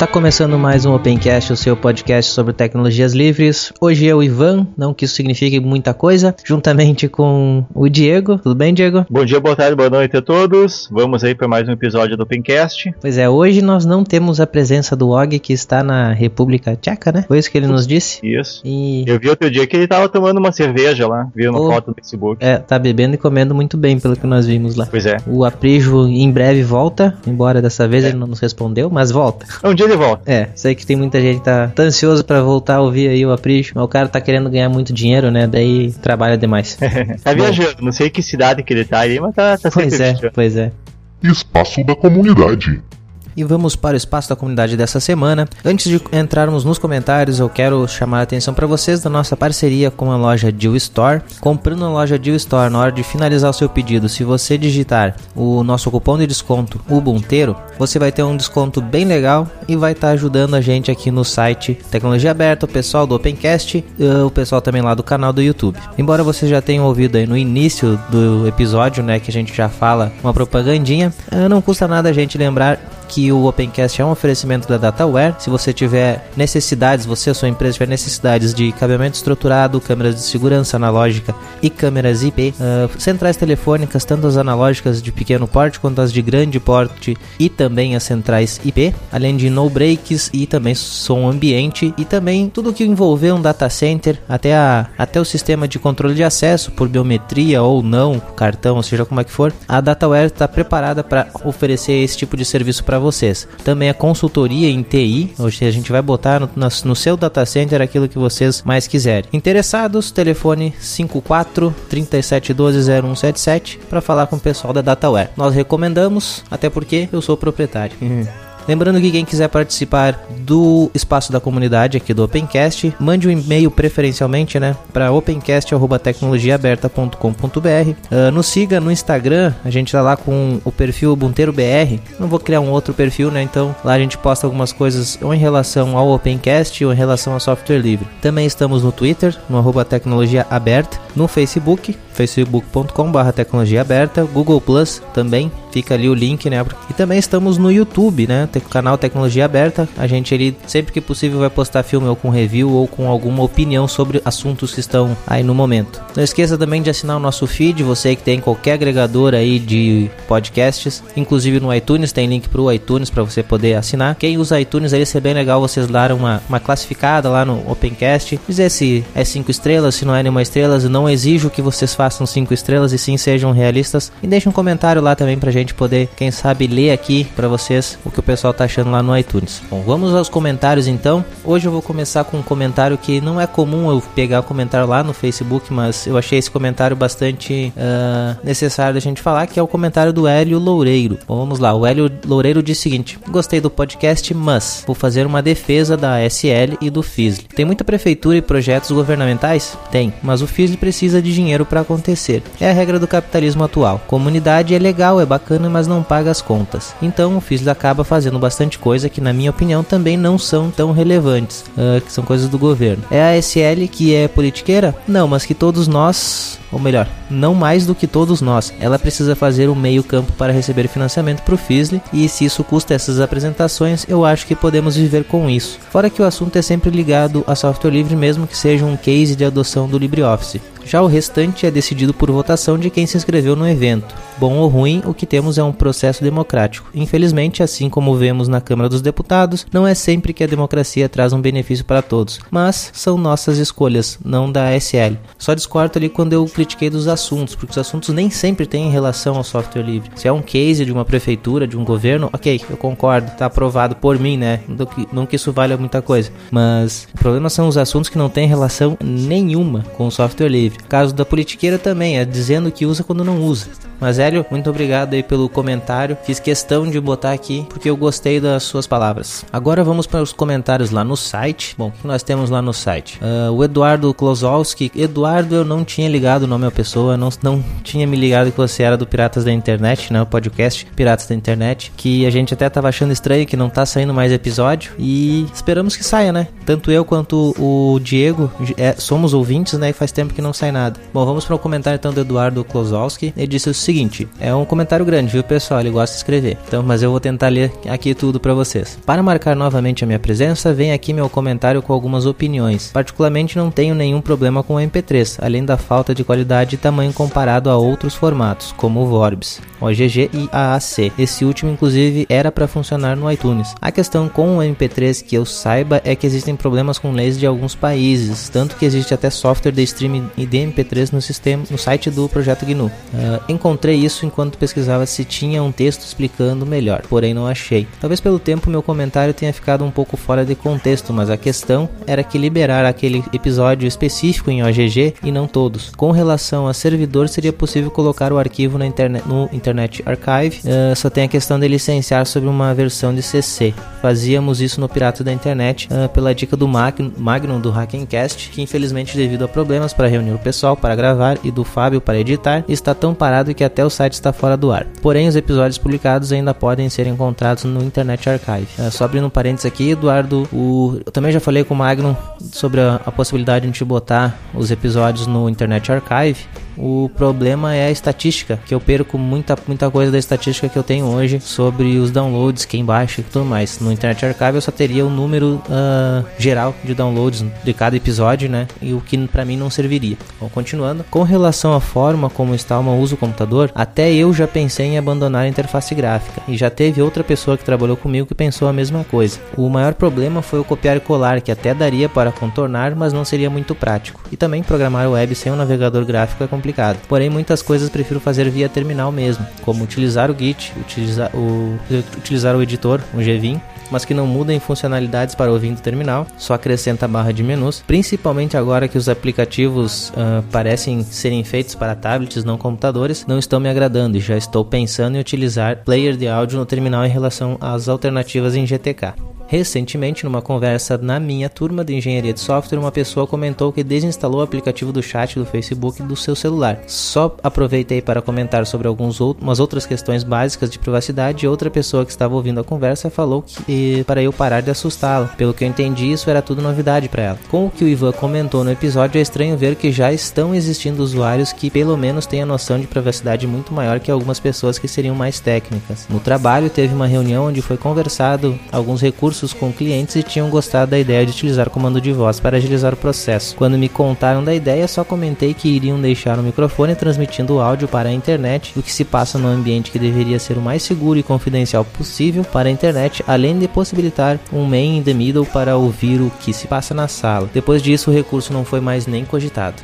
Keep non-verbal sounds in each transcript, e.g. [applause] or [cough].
Está começando mais um Opencast, o seu podcast sobre tecnologias livres. Hoje é o Ivan, não que isso signifique muita coisa, juntamente com o Diego. Tudo bem, Diego? Bom dia, boa tarde, boa noite a todos. Vamos aí para mais um episódio do Opencast. Pois é, hoje nós não temos a presença do Og, que está na República Tcheca, né? Foi isso que ele nos disse? Isso. E Eu vi outro dia que ele tava tomando uma cerveja lá, viu uma Oh. foto no Facebook. é, tá bebendo e comendo muito bem, pelo que nós vimos lá. Pois é. O Aprijo em breve volta, embora dessa vez ele não nos respondeu, mas volta. Um dia ele volta. É, sei que tem muita gente que tá, tá ansioso pra voltar a ouvir aí o Aprijo, mas o cara tá querendo ganhar muito dinheiro, né? Daí trabalha demais. [laughs] tá viajando, não sei que cidade que ele tá aí, mas tá, tá sempre pois é, viajando. pois é. Espaço da comunidade. E vamos para o espaço da comunidade dessa semana. Antes de entrarmos nos comentários, eu quero chamar a atenção para vocês da nossa parceria com a loja Deal Store. Comprando na loja Deal Store, na hora de finalizar o seu pedido, se você digitar o nosso cupom de desconto Ubunteiro, você vai ter um desconto bem legal e vai estar ajudando a gente aqui no site Tecnologia Aberta, o pessoal do Opencast, e o pessoal também lá do canal do YouTube. Embora vocês já tenham ouvido aí no início do episódio, né, que a gente já fala uma propagandinha, eh, não custa nada a gente lembrar que o Opencast é um oferecimento da Dataware. Se você tiver necessidades, você ou sua empresa tiver necessidades de cabeamento estruturado, câmeras de segurança analógica e câmeras IP, ah, centrais telefônicas, tanto as analógicas de pequeno porte quanto as de grande porte e também as centrais IP, além de no breaks e também som ambiente e também tudo que envolver um data center, até, a, até o sistema de controle de acesso por biometria ou não, cartão, seja como é que for, a Dataware está preparada para oferecer esse tipo de serviço para vocês. Também a consultoria em TI, hoje a gente vai botar no, no seu data center aquilo que vocês mais quiserem. Interessados, telefone 54 3712 0177 para falar com o pessoal da Dataware. Nós recomendamos, até porque eu sou proprietário. Lembrando que quem quiser participar do espaço da comunidade aqui do Opencast, mande um e-mail preferencialmente, né, para opencast@tecnologiaaberta.com.br. Ah, nos siga no Instagram, a gente tá lá com o perfil Ubunteiro BR. Não vou criar um outro perfil, né? Então lá a gente posta algumas coisas ou em relação ao Opencast ou em relação ao software livre. Também estamos no Twitter, no arroba tecnologia aberta, no Facebook, facebook.com.br tecnologia aberta, Google Plus também, fica ali o link, né? E também estamos no YouTube, né? Canal Tecnologia Aberta. A gente ali, sempre que possível, vai postar filme ou com review ou com alguma opinião sobre assuntos que estão aí no momento. Não esqueça também de assinar o nosso feed, você que tem qualquer agregador aí de podcasts, inclusive no iTunes, tem link pro iTunes para você poder assinar. Quem usa iTunes aí, é bem legal vocês darem uma, uma classificada lá no Opencast, dizer se é 5 estrelas, se não é nenhuma estrela, não exijo que vocês façam 5 estrelas e sim sejam realistas. E deixe um comentário lá também pra gente poder, quem sabe, ler aqui pra vocês o que o pessoal tá achando lá no iTunes. Bom, vamos aos comentários então. Hoje eu vou começar com um comentário que não é comum eu pegar o comentário lá no Facebook, mas eu achei esse comentário bastante ah, necessário da gente falar, que é o comentário do Hélio Loureiro. Bom, vamos lá. O Hélio Loureiro diz o seguinte: Gostei do podcast, mas vou fazer uma defesa da SL e do FISL. Tem muita prefeitura e projetos governamentais? Tem, mas o FISL precisa de dinheiro para acontecer. É a regra do capitalismo atual. Comunidade é legal, é bacana, mas não paga as contas. Então o FISL acaba fazendo bastante coisa que, na minha opinião, também não são tão relevantes, ah, que são coisas do governo. É a SL que é politiqueira? Não, mas que todos nós ou melhor, não mais do que todos nós. Ela precisa fazer um meio campo para receber financiamento para o FISLE e se isso custa essas apresentações, eu acho que podemos viver com isso. Fora que o assunto é sempre ligado a software livre, mesmo que seja um case de adoção do LibreOffice. Já o restante é decidido por votação de quem se inscreveu no evento. Bom ou ruim, o que temos é um processo democrático. Infelizmente, assim como vemos na Câmara dos Deputados, não é sempre que a democracia traz um benefício para todos, mas são nossas escolhas, não da ASL. Só discordo ali quando eu critiquei dos assuntos, porque os assuntos nem sempre têm relação ao software livre. Se é um case de uma prefeitura, de um governo, ok, eu concordo, tá aprovado por mim, né? Não que isso valha muita coisa. Mas o problema são os assuntos que não têm relação nenhuma com o software livre. Caso da politiqueira também, é dizendo que usa quando não usa. Mas Hélio, muito obrigado aí pelo comentário. Fiz questão de botar aqui porque eu gostei das suas palavras. Agora vamos para os comentários lá no site. Bom, o que nós temos lá no site? Uh, o Eduardo Klozowski. Eduardo, eu não tinha ligado o nome à pessoa, não, não tinha me ligado que você era do Piratas da Internet, né? O podcast Piratas da Internet. Que a gente até tava achando estranho que não tá saindo mais episódio. E esperamos que saia, né? Tanto eu quanto o Diego é, somos ouvintes, né? E faz tempo que não sai nada. Bom, vamos para o comentário então do Eduardo Klozowski. Ele disse o seguinte: é um comentário grande, viu, pessoal? Ele gosta de escrever. Então, mas eu vou tentar ler aqui tudo para vocês. Para marcar novamente a minha presença, vem aqui meu comentário com algumas opiniões. Particularmente não tenho nenhum problema com o MP3, além da falta de qualidade e tamanho comparado a outros formatos, como o Vorbis, OGG e AAC. Esse último inclusive era para funcionar no iTunes. A questão com o MP3 que eu saiba é que existem problemas com leis de alguns países, tanto que existe até software de streaming de MP3 no sistema, no site do projeto GNU. Uh, encontrei isso enquanto pesquisava se tinha um texto explicando melhor, porém não achei. Talvez pelo tempo meu comentário tenha ficado um pouco fora de contexto, mas a questão era que liberar aquele episódio específico em OGG e não todos. Com relação a servidor, seria possível colocar o arquivo na internet, no Internet Archive, uh, só tem a questão de licenciar sobre uma versão de CC. Fazíamos isso no Pirata da Internet uh, pela dica do Magnum, do Hackencast, que infelizmente devido a problemas para reunir pessoal para gravar e do Fábio para editar, está tão parado que até o site está fora do ar. Porém, os episódios publicados ainda podem ser encontrados no Internet Archive. Uh, só abrindo um parênteses aqui, Eduardo, o... eu também já falei com o Magnum sobre a, a possibilidade de a gente botar os episódios no Internet Archive o problema é a estatística, que eu perco muita, muita coisa da estatística que eu tenho hoje sobre os downloads, quem baixa e tudo mais. No Internet Archive eu só teria o número uh, geral de downloads de cada episódio, né? E o que para mim não serviria. Bom, continuando. Com relação à forma como está o uso do computador, até eu já pensei em abandonar a interface gráfica. E já teve outra pessoa que trabalhou comigo que pensou a mesma coisa. O maior problema foi o copiar e colar, que até daria para contornar, mas não seria muito prático. E também programar web sem um navegador gráfico é complicado complicado. Porém, muitas coisas prefiro fazer via terminal mesmo, como utilizar o Git, utilizar o, utilizar o editor, um Gvim, mas que não mudem funcionalidades para o vindo terminal, só acrescenta a barra de menus, principalmente agora que os aplicativos uh, parecem serem feitos para tablets, não computadores, não estão me agradando e já estou pensando em utilizar player de áudio no terminal em relação às alternativas em GTK. Recentemente, numa conversa na minha turma de engenharia de software, uma pessoa comentou que desinstalou o aplicativo do chat do Facebook do seu celular. Só aproveitei para comentar sobre algumas outras questões básicas de privacidade e outra pessoa que estava ouvindo a conversa falou que para eu parar de assustá-la. Pelo que eu entendi, isso era tudo novidade para ela. Com o que o Ivan comentou no episódio, é estranho ver que já estão existindo usuários que pelo menos têm a noção de privacidade muito maior que algumas pessoas que seriam mais técnicas. No trabalho, teve uma reunião onde foi conversado alguns recursos com clientes e tinham gostado da ideia de utilizar comando de voz para agilizar o processo. Quando me contaram da ideia, só comentei que iriam deixar o microfone transmitindo o áudio para a internet, o que se passa no ambiente que deveria ser o mais seguro e confidencial possível para a internet, além de possibilitar um man in the middle para ouvir o que se passa na sala. Depois disso, o recurso não foi mais nem cogitado.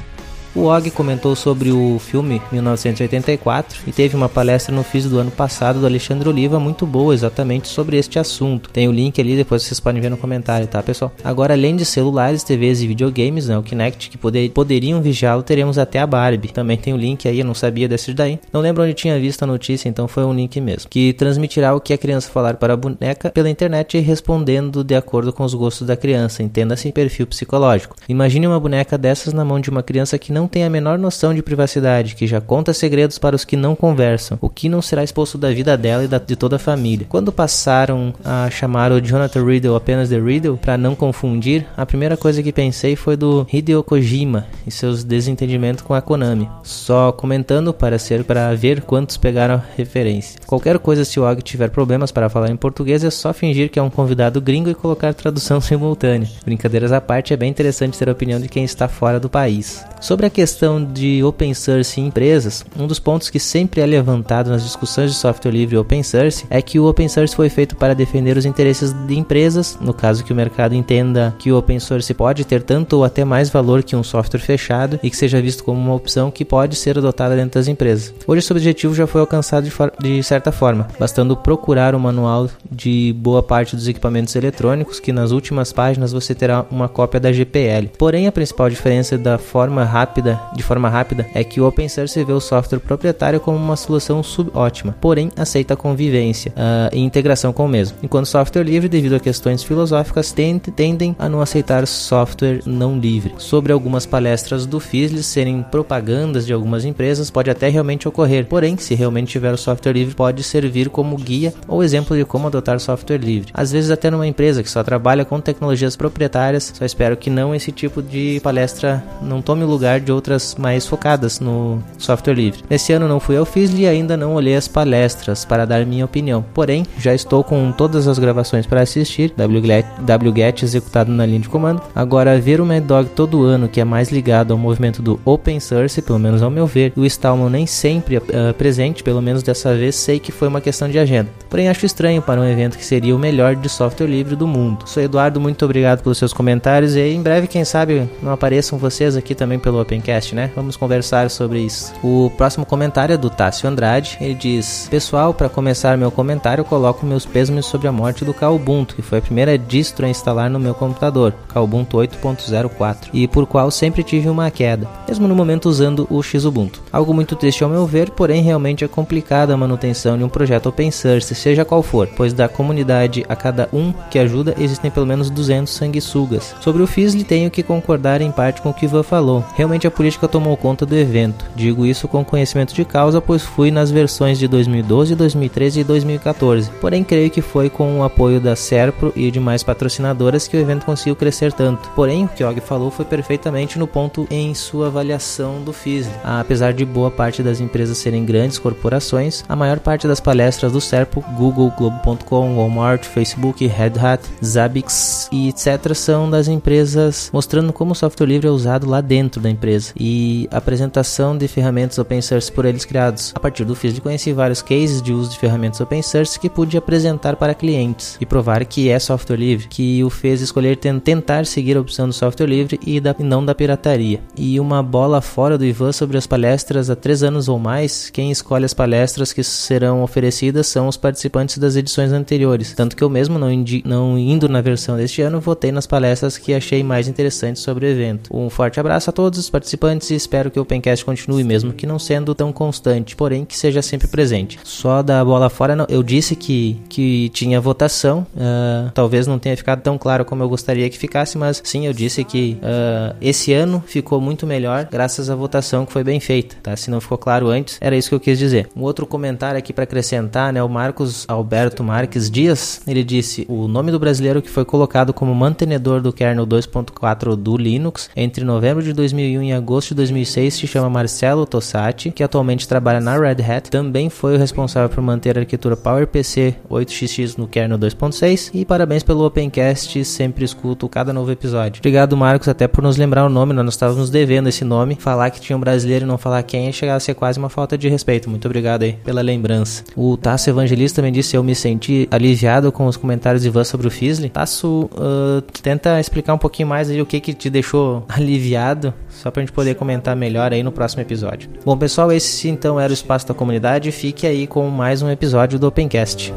O Og comentou sobre o filme 1984 e teve uma palestra no FIS do ano passado do Alexandre Oliva muito boa exatamente sobre este assunto. Tem o link ali, depois vocês podem ver no comentário, tá pessoal? Agora, além de celulares, TVs e videogames, né, o Kinect, que poder, poderiam vigiá-lo, teremos até a Barbie. Também tem o link aí, eu não sabia desse daí. Não lembro onde tinha visto a notícia, então foi um link mesmo. Que transmitirá o que a criança falar para a boneca pela internet respondendo de acordo com os gostos da criança, entenda-se perfil psicológico. Imagine uma boneca dessas na mão de uma criança que não não tem a menor noção de privacidade, que já conta segredos para os que não conversam, o que não será exposto da vida dela e da, de toda a família. Quando passaram a chamar o Jonathan Riddle apenas de Riddle, para não confundir, a primeira coisa que pensei foi do Hideo Kojima e seus desentendimentos com a Konami. Só comentando para ser para ver quantos pegaram a referência. Qualquer coisa se o Og tiver problemas para falar em português é só fingir que é um convidado gringo e colocar tradução [laughs] simultânea. Brincadeiras à parte, é bem interessante ter a opinião de quem está fora do país. Sobre a questão de open source em empresas, um dos pontos que sempre é levantado nas discussões de software livre e open source é que o open source foi feito para defender os interesses de empresas, no caso que o mercado entenda que o open source pode ter tanto ou até mais valor que um software fechado e que seja visto como uma opção que pode ser adotada dentro das empresas. Hoje esse objetivo já foi alcançado de, de certa forma, bastando procurar o manual de boa parte dos equipamentos eletrônicos, que nas últimas páginas você terá uma cópia da GPL. Porém, a principal diferença da forma rápida, de forma rápida, é que o open source vê o software proprietário como uma solução subótima, porém aceita a convivência uh, e integração com o mesmo. Enquanto software livre, devido a questões filosóficas, tendem a não aceitar software não livre. Sobre algumas palestras do FISLE serem propagandas de algumas empresas, pode até realmente ocorrer, porém, se realmente tiver o software livre, pode servir como guia ou exemplo de como adotar software livre. Às vezes até numa empresa que só trabalha com tecnologias proprietárias, só espero que não esse tipo de palestra não tome lugar de outras mais focadas no software livre. Nesse ano não fui ao FISLE e ainda não olhei as palestras para dar minha opinião, porém já estou com todas as gravações para assistir, wget executado na linha de comando. Agora ver o Mad Dog todo ano, que é mais ligado ao movimento do open source, pelo menos ao meu ver, o Stallman nem sempre uh, presente, pelo menos dessa vez sei que foi uma questão de agenda. Porém acho estranho para um evento que seria o melhor de software livre do mundo. Sou Eduardo, muito obrigado pelos seus comentários e em breve, quem sabe, não apareçam vocês aqui também pelo Opencast, né? Vamos conversar sobre isso. O próximo comentário é do Tássio Andrade. Ele diz: Pessoal, para começar meu comentário, coloco meus pêsames sobre a morte do Ubuntu, que foi a primeira distro a instalar no meu computador, Ubuntu 8.04, e por qual sempre tive uma queda, mesmo no momento usando o Xubuntu. Algo muito triste ao meu ver, porém realmente é complicada a manutenção de um projeto open source, seja qual for, pois da comunidade a cada um que ajuda existem pelo menos 200 sanguessugas. Sobre o FISLE tenho que concordar em parte com o que Ivan falou. Realmente a política tomou conta do evento. Digo isso com conhecimento de causa, pois fui nas versões de 2012, 2013 e 2014. Porém creio que foi com o apoio da Serpro e demais patrocinadoras que o evento conseguiu crescer tanto. Porém, o que Og falou foi perfeitamente no ponto em sua avaliação do FISLE. Apesar de boa parte das empresas serem grandes corporações, a maior parte das palestras do Serpo, Google, Globo.com, Walmart, Facebook, Red Hat, Zabbix e etc. são das empresas mostrando como o software livre é usado lá dentro da empresa e apresentação de ferramentas open source por eles criados. A partir do FISLE conheci vários cases de uso de ferramentas open source que pude apresentar para clientes e provar que é software livre, que o fez escolher tentar seguir a opção do software livre e da, não da pirataria. E uma bola fora do Ivan sobre as palestras há três anos ou mais, quem escolhe as palestras que serão oferecidas são os participantes das edições anteriores. Tanto que eu mesmo, não, não indo na versão deste ano, votei nas palestras que achei mais interessantes sobre o evento. Um forte abraço a todos os participantes e espero que o Opencast continue, mesmo que não sendo tão constante, porém que seja sempre presente. Só da bola fora, eu disse que, que tinha votação, uh, talvez não tenha ficado tão claro como eu gostaria que ficasse, mas sim, eu disse que uh, esse ano ficou muito melhor graças à votação que foi bem feita, tá? Se não ficou claro antes, era isso que eu quis dizer. Um outro comentário aqui para acrescentar, né? O Marcos Alberto Marques Dias, ele disse: o nome do brasileiro que foi colocado como mantenedor do kernel 2.4 do Linux entre novembro de 2001 e agosto de 2006 se chama Marcelo Tossati, que atualmente trabalha na Red Hat. Também foi o responsável por manter a arquitetura PowerPC 8xx no kernel 2.6 e parabéns pelo Opencast, sempre escuto cada novo episódio. Obrigado, Marcos, até por nos lembrar o nome, nós estávamos devendo esse nome. Falar que tinha um brasileiro e não falar quem chegava a ser quase uma falta de respeito. Muito obrigado aí pela lembrança. O Tasso Evangelista também disse: Eu me senti aliviado com os comentários de Ivan sobre o Fizzle. Tasso, uh, tenta explicar um pouquinho mais aí o que, que te deixou [laughs] aliviado, só pra gente poder comentar melhor aí no próximo episódio. Bom, pessoal, esse então era o espaço da comunidade. Fique aí com mais um episódio do Opencast.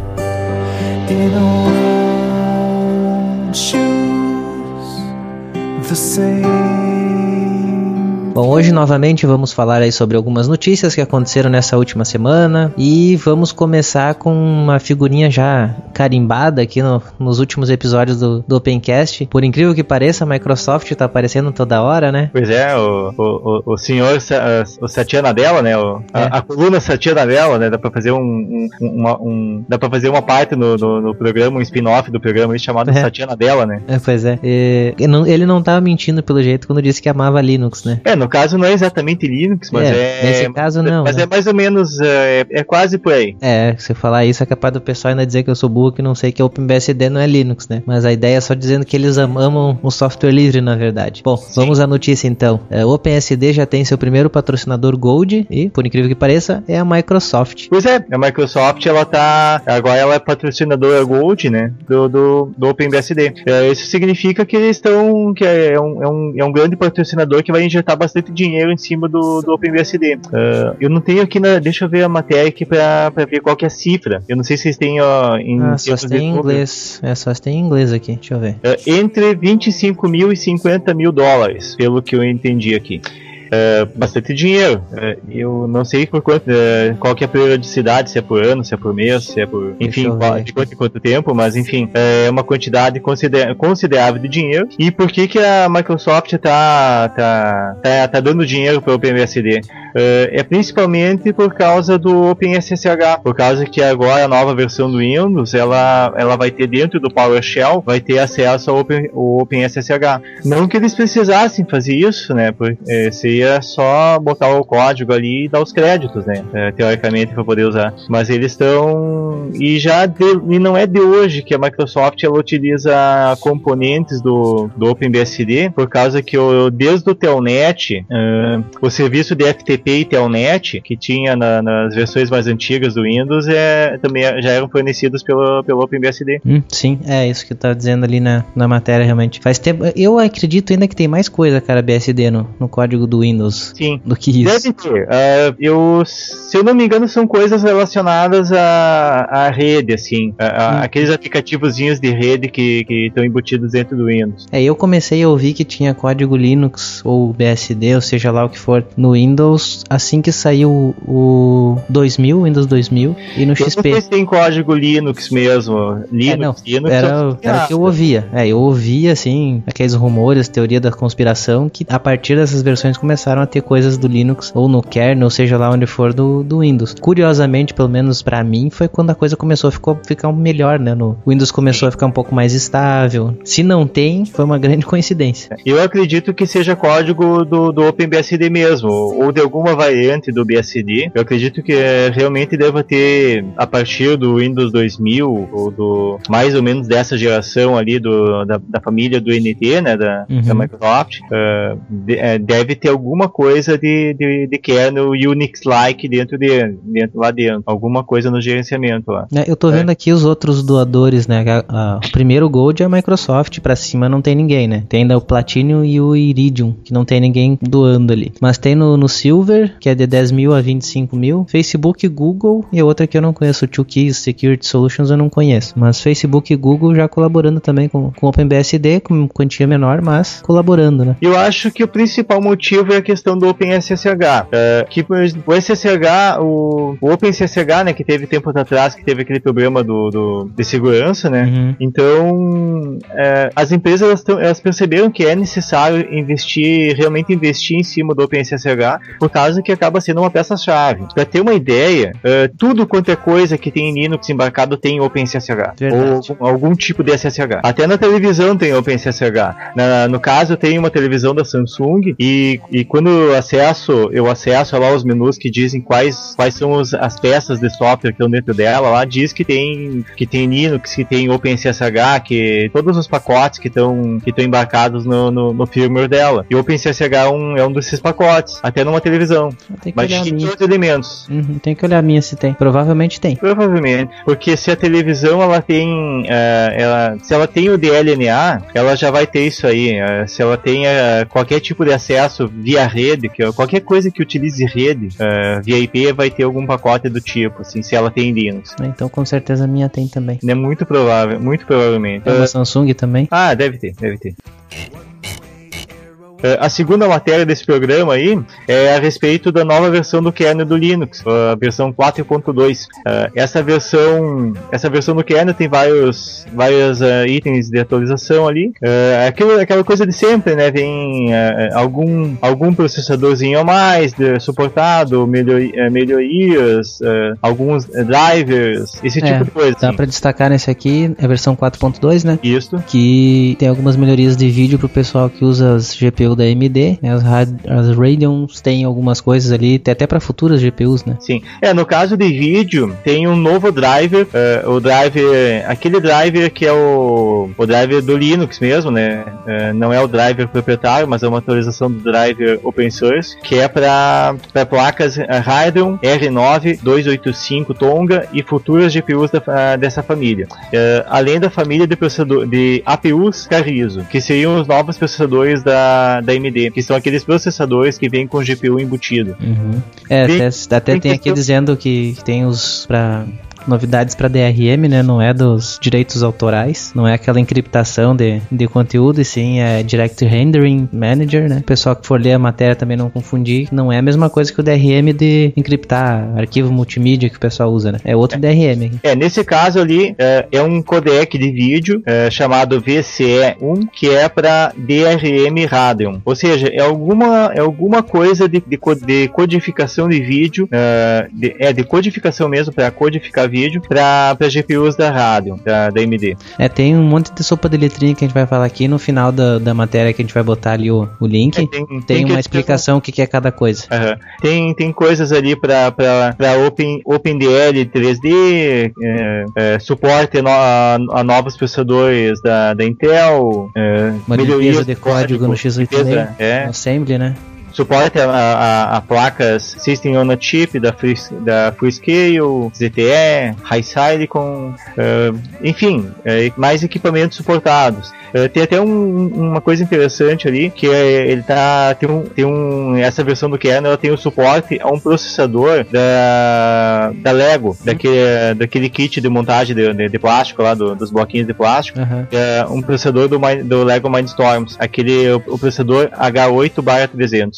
the same. Bom, hoje novamente vamos falar aí sobre algumas notícias que aconteceram nessa última semana e vamos começar com uma figurinha já carimbada aqui no, nos últimos episódios do, do Opencast. Por incrível que pareça, a Microsoft tá aparecendo toda hora, né? Pois é, o, o, o senhor o Satya Nadella, né? O, é. a, a, coluna Satya Nadella, né? Dá pra fazer um, um, uma, um dá pra fazer uma parte no, no, no programa, um spin-off do programa chamado é. Satya Nadella, né? É, pois é. E, ele não tava mentindo pelo jeito quando disse que amava Linux, né? É, no caso não é exatamente Linux, mas é. é nesse caso não. Mas né? é mais ou menos. É, é, quase por aí. É, se falar isso é capaz do pessoal ainda dizer que eu sou burro que não sei que OpenBSD não é Linux, né? Mas a ideia é só dizendo que eles amam o software livre, na verdade. Bom, Sim. vamos à notícia então. É, o OpenSD já tem seu primeiro patrocinador Gold e, por incrível que pareça, é a Microsoft. Pois é, a Microsoft ela tá. Agora ela é patrocinadora Gold, né? Do, do, do OpenBSD. É, isso significa que eles estão. que é um, é, um, é um grande patrocinador que vai injetar bastante dinheiro em cima do, do OpenBSD. Uh, eu não tenho aqui na. Deixa eu ver a matéria aqui pra, pra ver qual que é a cifra. Eu não sei se vocês têm ó, em. Ah, só tem em inglês. É, só tem em inglês aqui. Deixa eu ver. Uh, entre 25 mil e 50 mil dólares, pelo que eu entendi aqui. É, bastante dinheiro. É, eu não sei por quanto, é, qual que é a periodicidade, se é por ano, se é por mês, se é por, enfim, qual, de quanto quanto tempo, mas enfim, é uma quantidade consider, considerável de dinheiro. E por que que a Microsoft tá, tá, tá, tá dando dinheiro para o OpenBSD? Uh, é principalmente por causa do OpenSSH, por causa que agora a nova versão do Windows ela, ela vai ter dentro do PowerShell vai ter acesso ao Open, OpenSSH. Não que eles precisassem fazer isso, né? Porque é, seria só botar o código ali e dar os créditos, né? É, teoricamente para poder usar. Mas eles estão e já de, e não é de hoje que a Microsoft ela utiliza componentes do, do OpenBSD, por causa que o, desde o Telnet, uh, o serviço de FTP e Telnet, que tinha na, nas versões mais antigas do Windows, é, também já eram fornecidos pelo, pelo OpenBSD. Hum, sim, é isso que tá dizendo ali na, na matéria, realmente. Faz tempo. Eu acredito ainda que tem mais coisa, cara, BSD no, no código do Windows. Sim. Do que isso. Deve ter. Uh, eu, se eu não me engano, são coisas relacionadas à, à rede, assim. A, a, hum. Aqueles aplicativozinhos de rede que estão embutidos dentro do Windows. É, eu comecei a ouvir que tinha código Linux ou BSD, ou seja lá o que for, no Windows assim que saiu o 2000, Windows 2000 e no eu XP. Não tem código Linux mesmo. Linux, é, não, Linux era, era o que eu ouvia. É, eu ouvia assim aqueles rumores, teoria da conspiração que a partir dessas versões começaram a ter coisas do Linux ou no kernel, ou seja lá onde for do, do Windows. Curiosamente, pelo menos para mim, foi quando a coisa começou a ficar, ficar melhor, né? No Windows começou a ficar um pouco mais estável. Se não tem, foi uma grande [laughs] coincidência. Eu acredito que seja código do, do OpenBSD mesmo, ou de algum alguma variante do BSD. Eu acredito que é, realmente deva ter, a partir do Windows 2000, ou do mais ou menos dessa geração ali do, da, da família do NT, né, da, uhum. da Microsoft, uh, de, uh, deve ter alguma coisa de, de, de kernel Unix-like dentro, de, dentro lá dentro. Alguma coisa no gerenciamento lá. É, eu tô vendo é. aqui os outros doadores, né? A, a, o primeiro Gold é a Microsoft, pra cima não tem ninguém, né? Tem ainda o Platinum e o Iridium, que não tem ninguém doando ali. Mas tem no, no Silver que é de 10 mil a 25 mil, Facebook, Google e outra que eu não conheço, o Two Keys Security Solutions eu não conheço, mas Facebook e Google já colaborando também com, com OpenBSD, com quantia menor, mas colaborando, né? Eu acho que o principal motivo é a questão do OpenSSH, é, que o SSH, o, o OpenSSH, né, que teve tempo atrás, que teve aquele problema do, do de segurança, né, uhum. então é, as empresas elas, tão, elas perceberam que é necessário investir, realmente investir em cima do OpenSSH, por caso que acaba sendo uma peça-chave. Para ter uma ideia, uh, tudo quanto é coisa que tem Linux embarcado tem OpenSSH. Verdade. Ou algum tipo de SSH. Até na televisão tem OpenSSH. Na, no caso, tenho uma televisão da Samsung e, e quando eu acesso, eu acesso lá os menus que dizem quais, quais são os, as peças de software que estão dentro dela, lá diz que tem, que tem Linux, que tem OpenSSH, que todos os pacotes que estão que embarcados no, no, no firmware dela. E o OpenSSH é um, é um desses pacotes. Até numa televisão. Mas tinha outros elementos. Uhum, tem que olhar a minha se tem. Provavelmente tem. Provavelmente. Porque se a televisão ela tem. Uh, ela, se ela tem o DLNA, ela já vai ter isso aí. Uh, se ela tem uh, qualquer tipo de acesso via rede, que, qualquer coisa que utilize rede via IP vai ter algum pacote do tipo, assim, se ela tem Linux. Então com certeza a minha tem também. É muito provável, muito provavelmente. Tem uma Samsung também? Ah, deve ter, deve ter. É, a segunda matéria desse programa aí é a respeito da nova versão do kernel do Linux, a versão 4.2. É, essa versão, essa versão do kernel tem vários, vários itens de atualização ali. Aquilo, aquela coisa de sempre, né? Uh, algum, algum processadorzinho a mais suportado, melhori, melhorias, alguns drivers, esse é, tipo de coisa. Dá assim. para destacar nesse aqui, é a versão 4.2, né? Isso. Que tem algumas melhorias de vídeo pro pessoal que usa as GPUs GPU da AMD, né? As, as Radeons têm algumas coisas ali, até para futuras GPUs, né? Sim. É, no caso de vídeo, tem um novo driver, uh, o driver, aquele driver que é o, o driver do Linux mesmo, né? Uh, não é o driver proprietário, mas é uma atualização do driver open source, que é para placas Radeon R9 285 Tonga e futuras GPUs da, uh, dessa família. além da família de, processador, de APUs Carrizo, que seriam os novos processadores da da, AMD, que são aqueles processadores que vêm com GPU embutido. Uhum. É, até, até tem aqui dizendo que tem os para novidades para DRM, né? Não é dos direitos autorais, não é aquela encriptação de, de conteúdo, e sim é Direct Rendering Manager, né? O pessoal que for ler a matéria também não confundir, não é a mesma coisa que o DRM de encriptar arquivo multimídia que o pessoal usa, né? É outro é. DRM. É, nesse caso ali é, é um codec de vídeo é, chamado VCE1 que é para DRM Radeon, ou seja, é alguma é alguma coisa de, de, de codificação de vídeo, uh, de, é de codificação mesmo para codificar vídeo para GPUs da Radeon, da, da AMD. É, tem um monte de sopa de letrinha que a gente vai falar aqui no final da, da matéria que a gente vai botar ali o, o link. É, tem, tem, tem, uma explicação o que, que é cada coisa. Uhum. Tem, tem coisas ali para Open, OpenDL 3D, é, é, suporte a, no, a, a, novos processadores da, da Intel, é, melhorias de código, código no X86, é. Assembly, né? Suporte a, a, a, placas System on a Chip da, Free, da Freescale, ZTE, High Silicon, uh, enfim, uh, mais equipamentos suportados. Uh, tem até um, uma coisa interessante ali, que é, ele tá, tem, um, tem um, essa versão do kernel ela tem o suporte a um processador da, da Lego, daquele, daquele kit de montagem de, de, de plástico lá, do, dos bloquinhos de plástico, uhum. é um processador do, do Lego Mindstorms, aquele, o, o processador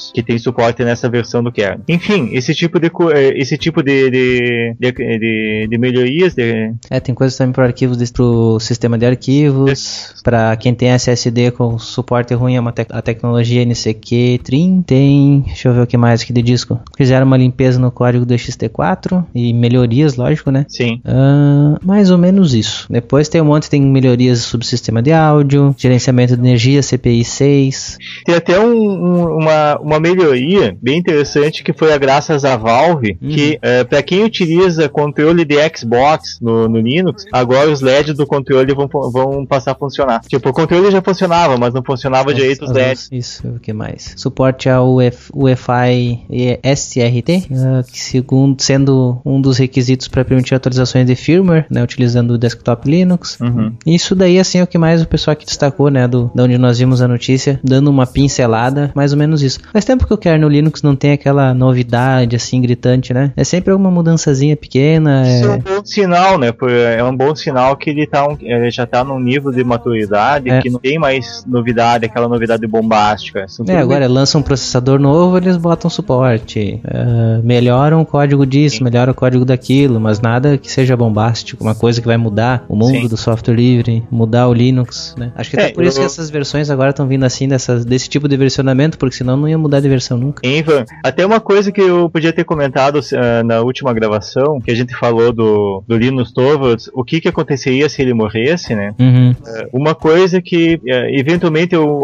H8-300 que tem suporte nessa versão do kernel. Enfim, esse tipo de eh, esse tipo de, de, de, de, melhorias. De... É, tem coisas também para arquivos para o sistema de arquivos, é. para quem tem SSD com suporte ruim a, te a tecnologia NCQ Trim. Tem, deixa eu ver o que mais aqui de disco. Fizeram uma limpeza no código do XT4 e melhorias, lógico, né? Sim. Uh, mais ou menos isso. Depois tem um monte, tem melhorias sobre sistema de áudio, gerenciamento de energia, CPI 6. Tem até um, um, uma, uma melhoria bem interessante que foi a graças à Valve, uhum. que é, para quem utiliza controle de Xbox no, no, Linux, agora os LEDs do controle vão, vão passar a funcionar. Tipo, o controle já funcionava, mas não funcionava direito os LEDs. Isso, o que mais? Suporte ao Uf, UEFI SRT, uh, que segundo sendo um dos requisitos para permitir atualizações de firmware, né, utilizando o desktop Linux. Uhum. Isso daí assim é o que mais o pessoal aqui destacou, né, do da onde nós vimos a notícia, dando uma pincelada, mais ou menos isso. Faz tempo que o kernel Linux não tem aquela novidade assim gritante, né? É sempre alguma mudançazinha pequena. Isso é, é um bom sinal, né? É um bom sinal que ele, tá um, ele já tá num nível de maturidade é. que não tem mais novidade, aquela novidade bombástica. São é, agora bem... lança um processador novo, eles botam suporte. Uh, melhoram o código disso, Sim. melhoram o código daquilo, mas nada que seja bombástico, uma coisa que vai mudar o mundo Sim. do software livre, mudar o Linux, né? Acho que é, por eu... isso que essas versões agora estão vindo assim, dessas, desse tipo de versionamento, porque senão não ia mudar de versão nunca. Ivan, até uma coisa que eu podia ter comentado uh, na última gravação, que a gente falou do, do Linus Torvalds, o que que aconteceria se ele morresse, né? Uhum. Uh, uma coisa que, uh, eventualmente, eu,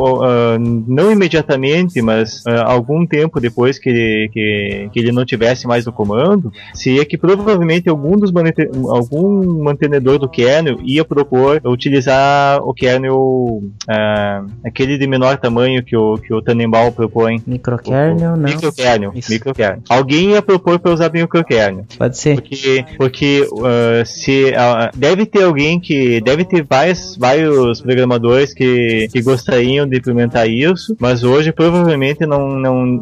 não imediatamente, mas algum tempo depois que ele, que, que ele não tivesse mais no comando, seria que provavelmente algum dos algum mantenedor do kernel ia propor utilizar o kernel aquele de menor tamanho que o, que o Tannenbaum propõe. Microkernel, não. Microkernel, microkernel. Alguém ia propor para usar microkernel. Pode ser. Porque, porque uh, se uh, deve ter alguém que deve ter vários, vários programadores que, que gostariam de implementar isso, mas hoje provavelmente não, não uh,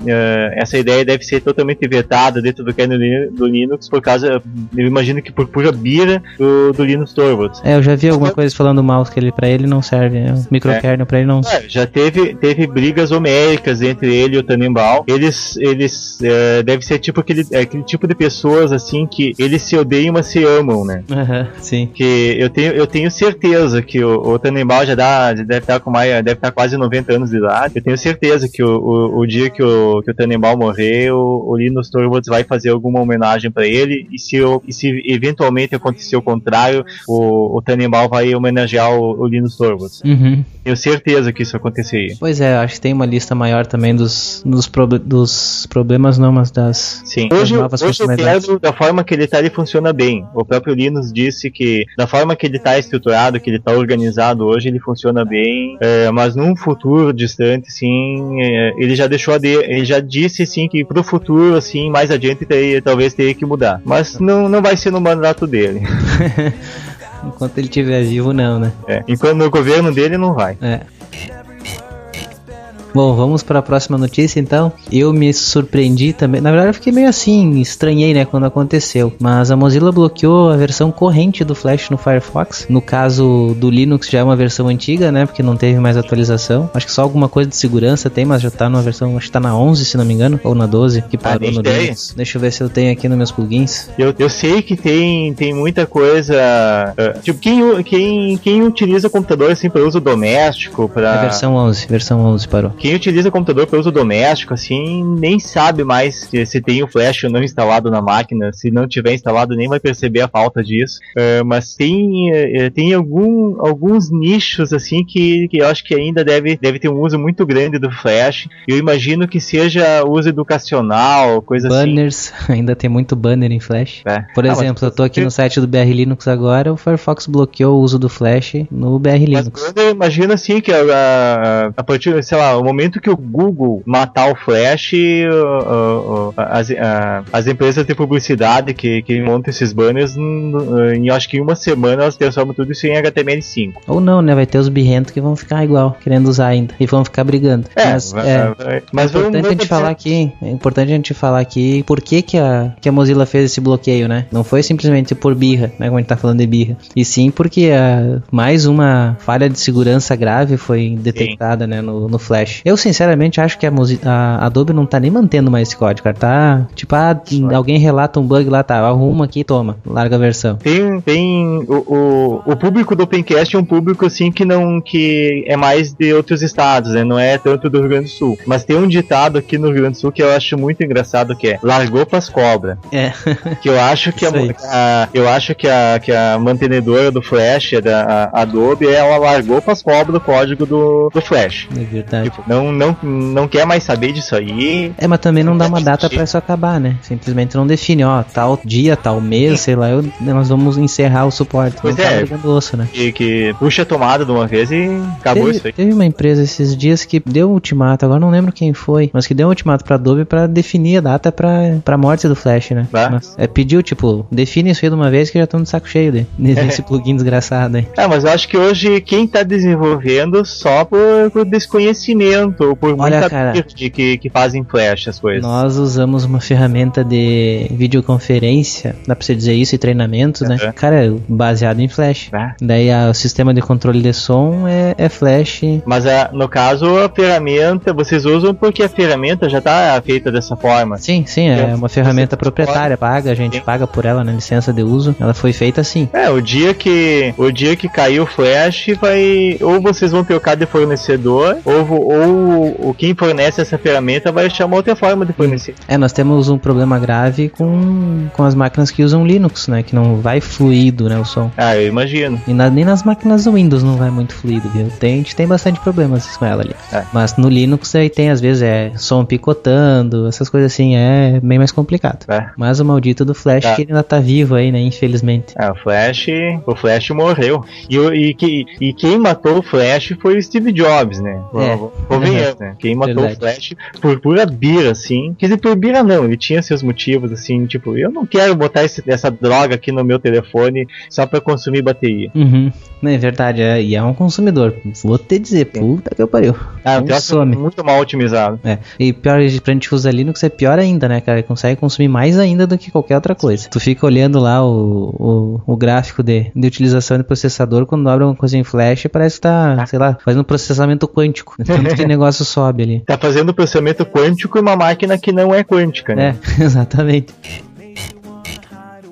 essa ideia deve ser totalmente vetada dentro do kernel do Linux por causa, eu imagino que por pura bira do, do Linux Torvalds. É, eu já vi alguma coisa falando mal que ele para ele não serve, né? o microkernel é. para ele não. É, já teve teve brigas homéricas entre ele e o Tannenbaum eles, eles é, deve ser tipo aquele, é, aquele tipo de pessoas assim que eles se odeiam, mas se amam, né? Uhum, sim. Que eu tenho, eu tenho certeza que o, o Tannenbaum já dá, deve estar com mais, deve estar quase 90 anos de idade. Eu tenho certeza que o, o, o dia que o, que o Tannenbaum morrer, o, o Linus Torvalds vai fazer alguma homenagem para ele e se, eu, e se eventualmente acontecer o contrário, o, o Tannenbaum vai homenagear o, o Linus Torvalds. Uhum. Tenho certeza que isso aconteceria. Pois é, acho que tem uma lista maior também dos, dos, dos problemas, não, mas das, Sim. Das hoje, novas hoje o Kernel, da forma que ele está, ele funciona bem. O próprio Linus disse que da forma que ele está estruturado, que ele está organizado hoje, ele funciona bem, é, mas num futuro distante, sim, é, ele já deixou de, ele já disse sim que pro futuro, assim, mais adiante teria, talvez teria que mudar. Mas não, não vai ser no mandato dele. [laughs] Enquanto ele estiver vivo, não, né? É, enquanto no governo dele não vai. É. Bom, vamos para a próxima notícia então. Eu me surpreendi também. Na verdade, eu fiquei meio assim, estranhei, né, quando aconteceu. Mas a Mozilla bloqueou a versão corrente do Flash no Firefox. No caso do Linux já é uma versão antiga, né, porque não teve mais atualização. Acho que só alguma coisa de segurança tem, mas já tá numa versão, acho que tá na 11, se não me engano, ou na 12, que parou Ah, no tem. Linux. Deixa eu ver se eu tenho aqui nos meus plugins. Eu, eu sei que tem, tem muita coisa. eh, tipo, quem, quem, quem utiliza computador assim para uso doméstico, É para versão 11, versão 11 parou. Quem utiliza computador para uso doméstico, assim, nem sabe mais se, se tem o flash ou não instalado na máquina. Se não tiver instalado, nem vai perceber a falta disso. Eh, mas tem, eh, tem algum, alguns nichos, assim, que, que eu acho que ainda deve, deve ter um uso muito grande do flash. Eu imagino que seja uso educacional, coisa assim. Banners, [laughs] ainda tem muito banner em Flash. É. Por Ah, mas- exemplo, eu tô aqui no site do BR Linux agora, o Firefox bloqueou o uso do Flash no BR Mas Linux. quando eu imagino assim que a, a, a partir, sei lá, o momento que o Google matar o Flash, uh, uh, uh, as, a- as empresas de publicidade que, que montam esses banners, em acho que em uma semana elas transformam tudo isso em HTML5. Ou não, né? Vai ter os birrentos que vão ficar igual, querendo usar ainda. E vão ficar brigando. mas vai- é, é mas vamos- importante a gente falar aqui, é importante a gente falar aqui por que, que, a, que a Mozilla fez esse bloqueio, né? Não foi simplesmente por birra, né? Como a gente tá falando de birra. E sim porque a, mais uma falha de segurança grave foi detectada, né? No, no Flash. Eu sinceramente acho que a, a Adobe não tá nem mantendo mais esse código, cara. Tá, tipo, ah, alguém relata um bug lá, tá, arruma aqui, toma, larga a versão. Tem, tem o, o, o público do Opencast é um público assim que não que é mais de outros estados, né? Não é tanto do Rio Grande do Sul. Mas tem um ditado aqui no Rio Grande do Sul que eu acho muito engraçado que é largou pras cobras. É. [laughs] Que eu acho que a, a- eu acho que a, que a mantenedora do Flash, da a Adobe, ela largou pras cobras o código do, do Flash. É verdade. Tipo, não, não, não quer mais saber disso aí. É, mas também não dá uma Deve data pra isso acabar, né? Simplesmente não define, ó, tal dia, tal mês, sei lá, eu- nós vamos encerrar o suporte. Pois é. osso, né? Que, que puxa a tomada de uma vez e acabou Teve, isso aí. teve uma empresa esses dias que deu um ultimato, agora não lembro quem foi, mas que deu um ultimato pra Adobe pra definir a data pra, pra morte do Flash, né? Bah. Mas, é, pediu, tipo, define isso aí de uma vez que já estão de saco cheio de, [laughs] desse plugin desgraçado aí. É, mas eu acho que hoje quem tá desenvolvendo só por, por desconhecimento ou por Olha, muita cara. de que, que fazem flash as coisas. Nós usamos uma ferramenta de videoconferência, dá pra você dizer isso, e treinamento, né? Uhum. Cara, baseado em Flash. Ah. Daí a- o sistema de controle de som é, é Flash. Mas a, no caso, a ferramenta, vocês usam porque a ferramenta já tá feita dessa forma. Sim, sim, é É, uma ferramenta proprietária, paga, a gente Sim. paga por ela na licença de uso. Ela foi feita assim. É, o dia que o dia que cair o flash vai ou vocês vão trocar de fornecedor ou, vo- ou, o quem fornece essa ferramenta vai achar uma outra forma de fornecer. É, nós temos um problema grave com, com as máquinas que usam Linux, né? Que não vai fluido, né, o som. Ah, eu imagino. E na- nem nas máquinas do Windows não vai muito fluido, viu? Tem, a gente tem bastante problemas com ela ali. É. Mas no Linux aí tem, às vezes, é som picotando, essas coisas assim, é bem mais complicado. É. Mas o maldito do Flash Tá. que ainda tá vivo aí, né? Infelizmente. É, o Flash, o Flash morreu. E, e, que- e quem matou o Flash foi o Steve Jobs, né? É. Convenhamos, né? Quem matou Verdade. o Flash por pura bira, assim. Quer dizer, por bira não, ele tinha seus motivos, assim, tipo, eu não quero botar esse- essa droga aqui no meu telefone só pra consumir bateria. Uhum. Não, é verdade, é, e é um consumidor. Vou te dizer, puta que eu pariu. Ah, um some. muito mal otimizado. É, e pior, pra gente usar Linux é pior ainda, né, cara? Consegue consumir mais ainda do que qualquer outra coisa. Tu fica olhando lá o, o, o gráfico de, de utilização de processador, quando abre uma coisa em flash, parece que tá, sei lá, fazendo processamento quântico. [laughs] Tanto que o negócio sobe ali. Tá fazendo processamento quântico em uma máquina que não é quântica, né? É, [laughs] exatamente.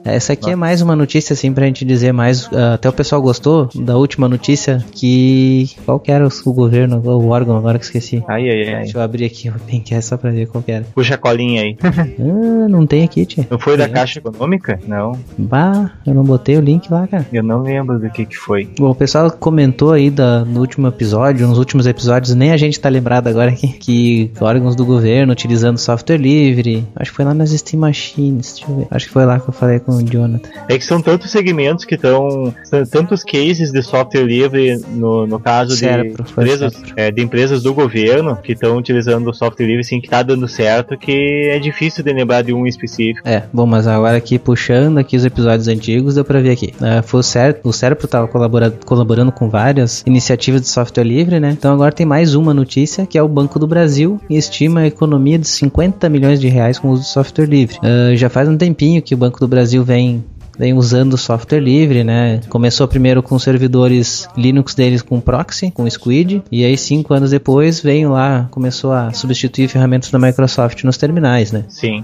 Essa aqui é mais uma notícia, assim, pra gente dizer mais. ah, até o pessoal gostou da última notícia que. Qual que era o, governo, o órgão, agora que esqueci. Ai, ai, ai. Deixa eu abrir aqui [laughs] o link, é só pra ver qual que era. Puxa a colinha aí. [laughs] Ah, não tem aqui, tia. Não foi da É. Caixa Econômica? Não, Bah, eu não botei o link lá, cara. eu não lembro do que que foi. Bom, o pessoal comentou aí da, no último episódio, nos últimos episódios, nem a gente tá lembrado agora aqui, [laughs] que órgãos do governo utilizando software livre. Acho que foi lá nas Steam Machines, deixa eu ver. Acho que foi lá que eu falei com com o Jonathan. É que são tantos segmentos que estão. tantos cases de software livre, no, no caso Certo, de, empresas, é, de empresas do governo que estão utilizando o software livre, assim, que tá dando certo, que é difícil de lembrar de um específico. É, bom, mas agora aqui puxando aqui os episódios antigos, deu pra ver aqui. Ah, foi o Cérebro, o Cérebro tava colaborando, colaborando com várias iniciativas de software livre, né? Então agora tem mais uma notícia, que é o Banco do Brasil estima a economia de 50 milhões de reais com o uso de software livre. Ah, já faz um tempinho que o Banco do Brasil vem vem usando software livre, né? Começou primeiro com servidores Linux deles com proxy, com Squid, e aí cinco anos depois veio lá, começou a substituir ferramentas da Microsoft nos terminais, né? Sim.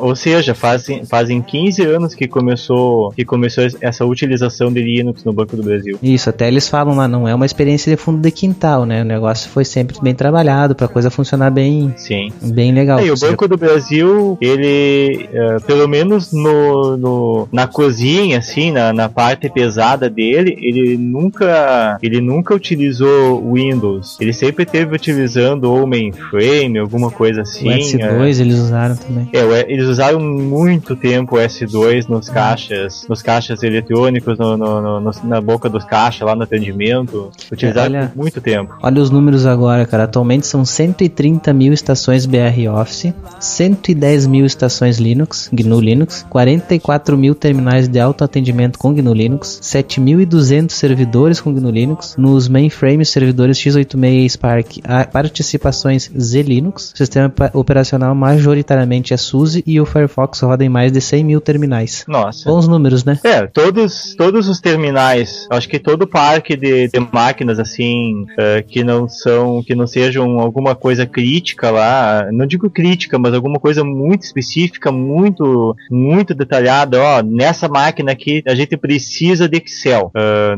Ou seja, fazem, fazem 15 anos que começou, que começou essa utilização de Linux no Banco do Brasil. Isso, até eles falam lá, não é uma experiência de fundo de quintal, né? O negócio foi sempre bem trabalhado para a coisa funcionar bem, Sim. bem legal. É, e o Banco do Brasil, ele, eh, pelo menos no, no- na assim, na, na parte pesada dele, ele nunca, ele nunca utilizou Windows. Ele sempre esteve utilizando ou mainframe, alguma coisa assim. o S2 eles usaram também. É, eles usaram muito tempo o S2 nos caixas, nos caixas eletrônicos, no- no- no- na boca dos caixas, lá no atendimento. Utilizaram olha- por muito tempo. Olha os números agora, cara. Atualmente são 130 mil estações BR Office, 110 mil estações Linux, GNU Linux, 44 mil terminais de autoatendimento com GNU Linux, 7.200 servidores com GNU Linux, nos mainframes servidores x86 Spark, participações Z Linux, sistema operacional majoritariamente é SUSE e o Firefox roda em mais de 100 mil terminais. Nossa. Bons números, né? É, todos, todos os terminais, acho que todo parque de, de máquinas assim eh, que não são, que não sejam alguma coisa crítica lá, não digo crítica, mas alguma coisa muito específica, muito, muito detalhada. Ó, nessa máquina aqui a gente precisa de Excel. Ah,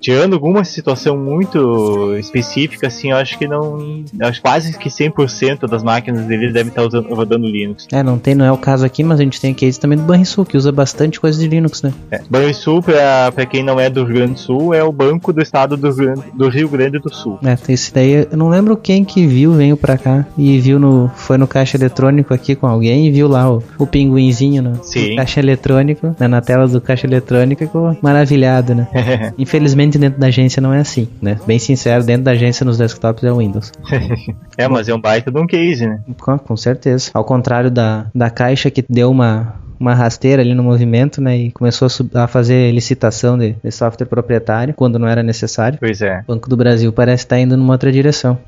tirando alguma situação muito específica, assim, eu acho que não, acho quase que 100% das máquinas deles devem estar usando, rodando Linux. É, não tem, não é o caso aqui, mas a gente tem a case também do Banrisul, que usa bastante coisa de Linux, né? É. Banrisul, pra, pra quem não é do Rio Grande do Sul, é o banco do estado do, Rio Grande- do Rio Grande do Sul. É, esse daí eu não lembro quem que viu, veio pra cá e viu no. Foi no caixa eletrônico aqui com alguém e viu lá o, o pinguinzinho no, no caixa eletrônico, né, na tela do caixa eletrônico e ficou maravilhado, né? [laughs] Infelizmente dentro da agência não é assim, né? Bem sincero, dentro da agência nos desktops é o Windows. [laughs] é, mas é um baita de um case, né? Com, com certeza. Ao contrário da, da caixa que deu uma, uma rasteira ali no movimento, né? E começou a, a fazer licitação de, de software proprietário quando não era necessário. Pois é. O Banco do Brasil parece estar indo numa outra direção.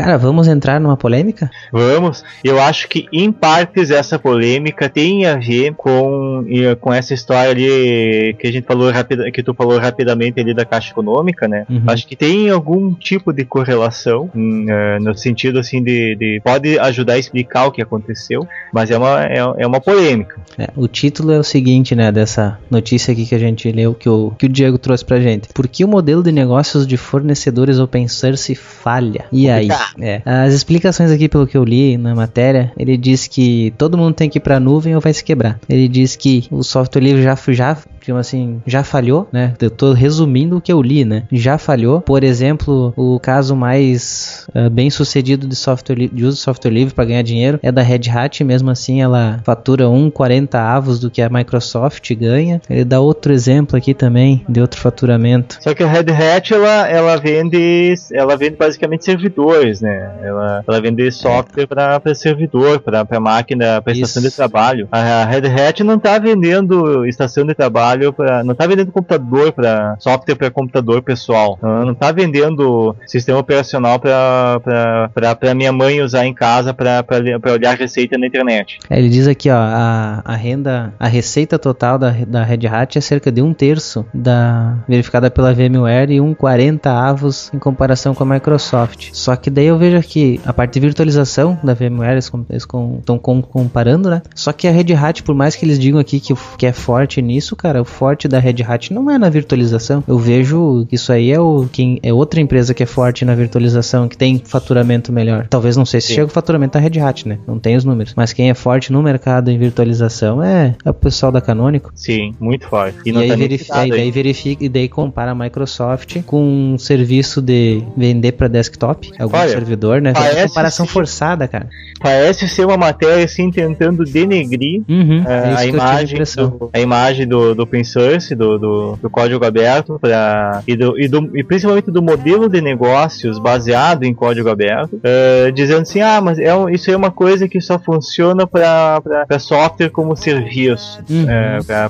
Cara, vamos entrar numa polêmica? Vamos. Eu acho que em partes essa polêmica tem a ver com, com essa história ali que a gente falou rapida, que tu falou rapidamente ali da Caixa Econômica, né? Uhum. Acho que tem algum tipo de correlação hum, eh, no sentido assim de, de- pode ajudar a explicar o que aconteceu, mas é uma é, é uma polêmica. É, o título é o seguinte, né, dessa notícia aqui que a gente leu, que o, que o Diego trouxe pra gente. Por que o modelo de negócios de fornecedores open source falha? E aí? É, as explicações aqui, pelo que eu li na matéria, ele diz que todo mundo tem que ir pra nuvem ou vai se quebrar. Ele diz que o software livre já, já digamos assim, já falhou, né? Eu tô resumindo o que eu li, né? Já falhou. Por exemplo, o caso mais ah, bem sucedido de software de uso de software livre para ganhar dinheiro é da Red Hat, mesmo assim ela fatura 1,40 avos do que a Microsoft ganha. Ele dá outro exemplo aqui também de outro faturamento. Só que a Red Hat ela, ela vende ela vende basicamente servidores, né? Ela, ela vende software para servidor, para máquina, para estação de trabalho. A, Red Hat não tá vendendo estação de trabalho para não tá vendendo computador para software para computador pessoal. Ela não tá vendendo sistema operacional para para minha mãe usar em casa para olhar receita na internet. É, ele diz aqui, ó, a, a renda, a receita total da, da Red Hat é cerca de um terço da verificada pela VMware e um 40 avos em comparação com a Microsoft. Só que daí eu vejo aqui a parte de virtualização da VMware, eles estão comparando, né? Só que a Red Hat, por mais que eles digam aqui que, que é forte nisso, cara, o forte da Red Hat não é na virtualização. Eu vejo que isso aí é o quem é outra empresa que é forte na virtualização, que tem faturamento melhor. Talvez não sei se Sim. chega o faturamento da Red Hat, né? Não tem os números. Mas quem é forte no mercado em virtualização é, é o pessoal da Canonical. Sim, muito forte. E, não aí tá verifica, e aí. daí verifica e daí compara a Microsoft com um serviço de vender para desktop. Algum Olha, servidor, né? É parece comparação sim. forçada, cara. Parece ser uma matéria assim tentando denegrir Uhum, é, é a, imagem do, a imagem do, do open source, do, do, do código aberto, pra, e, do, e, do, e principalmente do modelo de negócios baseado em código aberto, é, dizendo assim, ah, mas é, um- isso é uma coisa que só funciona para software como serviço, Uhum. para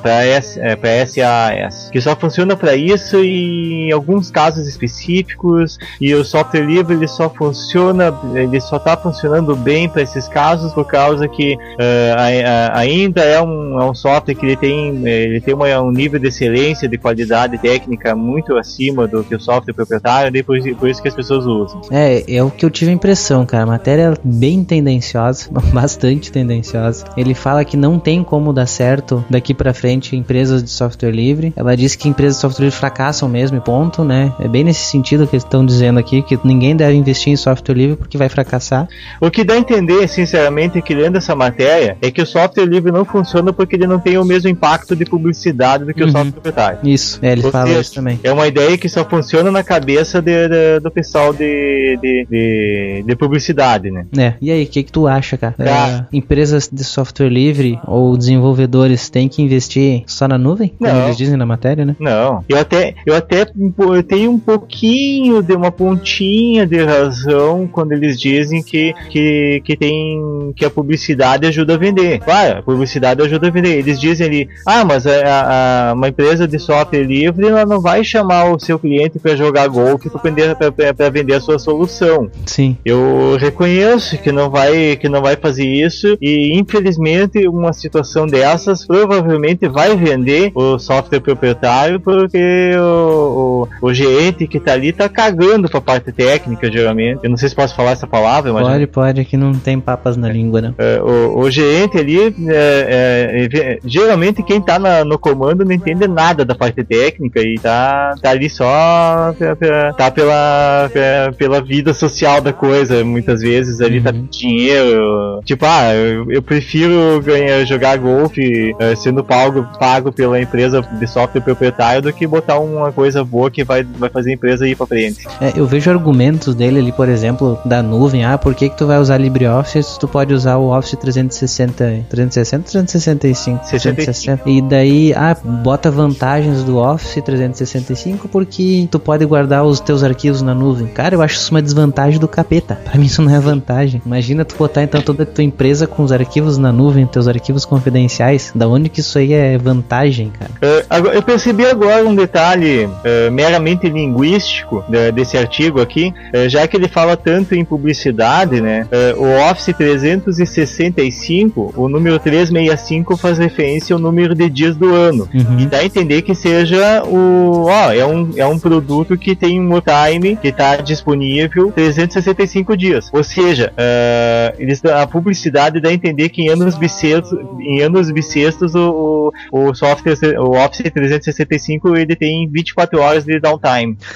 SAS, que só funciona para isso e em alguns casos específicos, e o software livre ele só funciona, ele só está funcionando bem para esses casos por causa que eh, a- a- ainda é um, é um software que ele tem, eh, ele tem uma- um nível de excelência, de qualidade técnica muito acima do que o software proprietário, e por, por isso que as pessoas usam. É, é o que eu tive a impressão, cara. A matéria é bem tendenciosa, [laughs] bastante tendenciosa. Ele fala que não tem como dar certo daqui pra frente empresas de software livre. Ela diz que empresas de software livre fracassam mesmo, ponto, né? É bem nesse sentido que eles estão dizendo aqui, que ninguém deve investir em software livre porque vai fracassar. O que dá a entender, sinceramente, que lendo essa matéria, é que o software livre não funciona porque ele não tem o mesmo impacto de publicidade do que Uhum. o software proprietário. Isso, é, ele Ou fala seja, isso também. É uma ideia que só funciona na cabeça de- de- do pessoal de, de, de, de publicidade, né? É, e aí, o que, que tu acha, cara? É, empresas de software livre ou desenvolvedores têm que investir só na nuvem? Como Não. eles dizem na matéria, né? Não, eu até, eu até eu tenho um pouquinho de uma pontinha de razão quando eles dizem que, que, que tem que a publicidade ajuda a vender. Claro, a publicidade ajuda a vender. Eles dizem ali, ah, mas a, a- a- uma empresa de software livre ela não vai chamar o seu cliente para jogar golfe para vender a sua solução. Sim. Eu reconheço que não vai que não vai fazer isso e infelizmente uma situação dessas provavelmente vai vender o software proprietário porque o, o, o gerente que tá ali tá cagando pra parte técnica geralmente. Eu não sei se posso falar essa palavra, mas Pode, pode, aqui não tem papas na língua, não. é, o, o gerente ali, é, é, é, geralmente quem tá na- no comando não entende nada da parte técnica e tá, tá ali só pe- pe- tá pela, pe- pela vida social da coisa, muitas vezes ali tá Uhum. dinheiro. Tipo, ah, eu, eu prefiro ganhar, jogar golfe é, sendo pago, pago pela empresa de software proprietário do que botar uma coisa boa que vai, vai fazer a empresa ir pra frente. É, eu vejo argumentos dele ali, por exemplo, da nuvem. Ah, por que, que tu vai usar LibreOffice se tu pode usar o Office 360, 360 365? 360. E daí, ah, bota vantagens do Office 365 porque tu pode guardar os teus arquivos na nuvem. Cara, eu acho isso uma desvantagem do capeta. Pra mim isso não é vantagem. Imagina tu botar então toda a tua empresa com os arquivos na nuvem, teus arquivos confidenciais. Da onde que isso aí é vantagem, cara? Agora- eu percebi agora um detalhe é, meramente linguístico de- desse artigo aqui, é, já que ele fala tanto em publicidade, né? é, o Office 365, o número 365 faz referência ao número de dias do ano. Uhum. E dá a entender que seja o. Ó, é um, é um produto que tem um time que está disponível 365 dias. Ou seja, é, eles, a publicidade dá a entender que em anos bissextos, em anos bissextos o, o, o software, o Office 365 ele tem 24 horas de downtime. [laughs]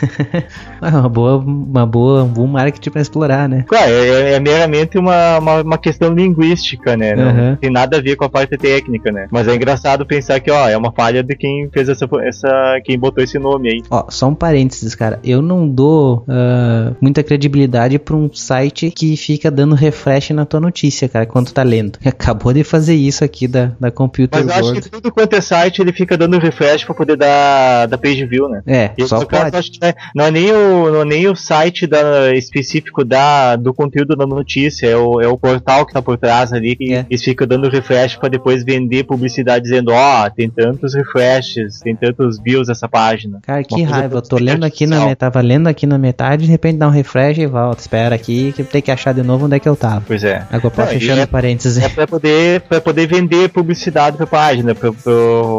É uma boa, uma boa, um bom marketing pra explorar, né? Claro, é, é meramente uma, uma, uma questão linguística, né? Não Uhum. tem nada a ver com a parte técnica, né? Mas é engraçado pensar que, ó, é uma falha de quem fez essa, essa quem botou esse nome aí. Ó, só um parênteses, cara. Eu não dou ah, muita credibilidade pra um site que fica dando refresh na tua notícia, cara, quando tá lendo. [laughs] Acabou de fazer isso aqui da, da Computer Mas eu acho que tudo quanto é site, ele fica dando refresh pra poder dar, dar page view, né? É, E só no caso, pode. acho que não é- não é nem o, não é nem o site da, específico da, do conteúdo da notícia, é o, é o portal que tá por trás ali, que É. eles ficam dando refresh pra depois vender publicidade dizendo, ó, tem tantos refreshes, tem tantos views essa página. Cara, que raiva. Eu tô lendo aqui na metade, tava lendo aqui na metade, de repente dá um refresh e volta. Espera aqui que tenho que achar de novo onde é que eu tava. Pois é. Agora, e fechando é- parênteses. É pra poder, pra poder vender publicidade pra página, pra, pra,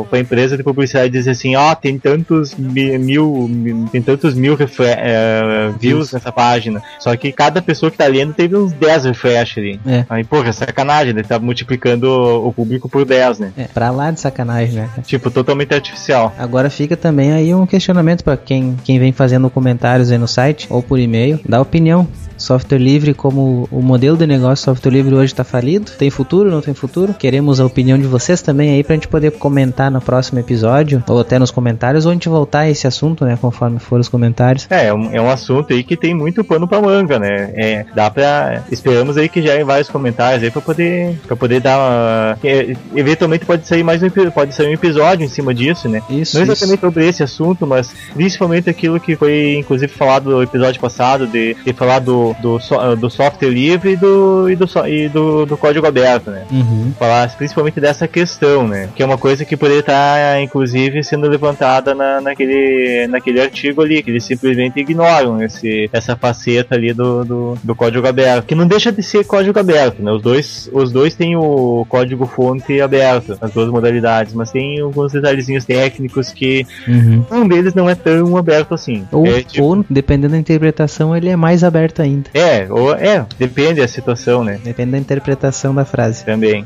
pra empresa de publicidade dizer assim, ó, tem tantos mi- mil, mi- tem tantos mil refre- eh, views nessa página. Só que cada pessoa que tá lendo teve uns 10 refresh ali. É. Aí, porra, sacanagem, ele tá multiplicando o público por 10, né? É, pra lá de sacanagem, né? Tipo, totalmente artificial. Agora fica também aí um questionamento pra quem, quem vem fazendo comentários aí no site ou por e-mail. Dá opinião Software livre como o modelo de negócio software livre hoje está falido? Tem futuro, não tem futuro? Queremos a opinião de vocês também aí pra gente poder comentar no próximo episódio, ou até nos comentários, ou a gente voltar a esse assunto, né, conforme for os comentários. É, é um, é um assunto aí que tem muito pano pra manga, né? É, dá pra. Esperamos aí que já em vários comentários aí pra poder, pra poder dar uma. é, eventualmente pode sair mais um, pode sair um episódio em cima disso, né? Isso, Não isso. exatamente sobre esse assunto, mas principalmente aquilo que foi inclusive falado no episódio passado, de, de falar do, do, so- do software livre e do, e do, e do, do código aberto, né? Uhum. Falar principalmente dessa questão, né? Que é uma coisa que poderia estar, inclusive, sendo levantada na, naquele, naquele artigo ali, que eles simplesmente ignoram esse, essa faceta ali do, do, do código aberto. Que não deixa de ser código aberto, né? Os dois, os dois têm o código fonte aberto, as duas modalidades, mas tem alguns detalhezinhos técnicos que Uhum. um deles não é tão aberto assim. Ou, é, tipo- ou, dependendo da interpretação, ele é mais aberto ainda. É, ou, é, depende da situação, né? Depende da interpretação da frase. Também.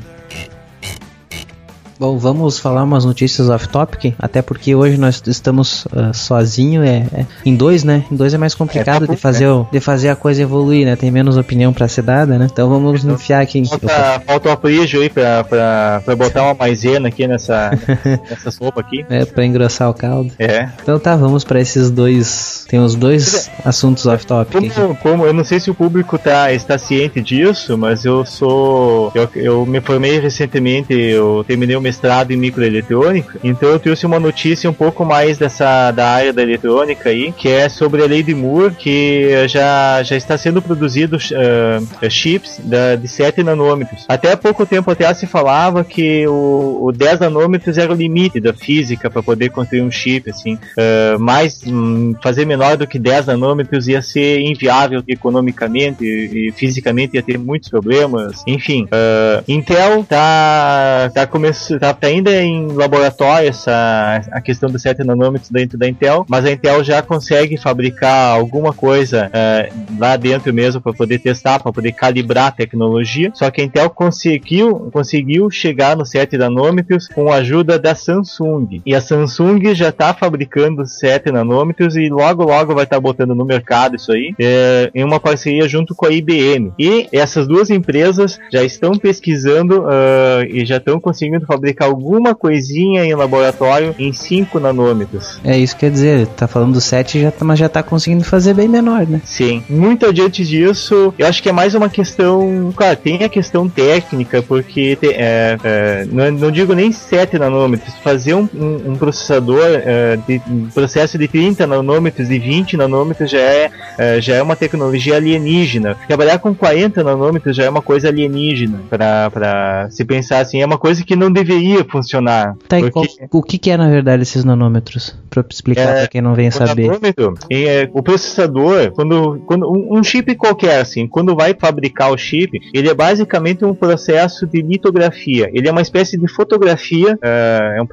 Bom, vamos falar umas notícias off-topic, até porque hoje nós estamos ah, sozinho, é, é- em dois, né? Em dois é mais complicado É, tá de, fazer o- de fazer a coisa evoluir, né? Tem menos opinião pra ser dada, né? Então vamos enfiar aqui. Falta, falta um aprijo aí pra, pra, pra botar uma maisena aqui nessa, [laughs] nessa sopa aqui. É, pra engrossar o caldo. É. Então tá, vamos pra esses dois. Tem os dois assuntos off-topic. Como, como, eu não sei se o público tá, está ciente disso, mas eu sou. Eu, eu me formei recentemente, eu terminei o mestrado em microeletrônica, então eu trouxe uma notícia um pouco mais dessa da área da eletrônica aí, que é sobre a lei de Moore, que já, já está sendo produzido ah, chips da, de 7 nanômetros. Até pouco tempo atrás se falava que o, o 10 nanômetros era o limite da física para poder construir um chip, assim. Ah, mais hum, fazer menor do que 10 nanômetros ia ser inviável economicamente e, e fisicamente ia ter muitos problemas. Enfim, ah, Intel tá tá, começando, ainda em laboratório essa a questão dos 7 nanômetros dentro da Intel, mas a Intel já consegue fabricar alguma coisa ah, lá dentro mesmo para poder testar, para poder calibrar a tecnologia. Só que a Intel conseguiu conseguiu chegar nos 7 nanômetros com a ajuda da Samsung. E a Samsung já está fabricando 7 nanômetros e logo logo vai estar botando no mercado isso aí, é, em uma parceria junto com a IBM. E essas duas empresas já estão pesquisando ah, e já estão conseguindo fabricar alguma coisinha em laboratório em 5 nanômetros. É isso que quer dizer, tá falando do 7, já, tá- mas já tá conseguindo fazer bem menor, né? Sim. Muito adiante disso, eu acho que é mais uma questão. Claro, tem a questão técnica, porque te- é, é, não, não digo nem 7 nanômetros, fazer um, um- um processador é, de um processo de 30 nanômetros, de 20 nanômetros já é, é, já é uma tecnologia alienígena. Trabalhar com 40 nanômetros já é uma coisa alienígena, para se pensar assim, é uma coisa que não deveria funcionar. Tá, porque- qual- o que que é na verdade esses nanômetros? Pra explicar É, pra quem não vem O saber. nanômetro, é, o processador, quando, quando um, um chip qualquer, assim, quando vai fabricar o chip, ele é basicamente um processo de litografia. Ele é uma espécie de fotografia, é, é um,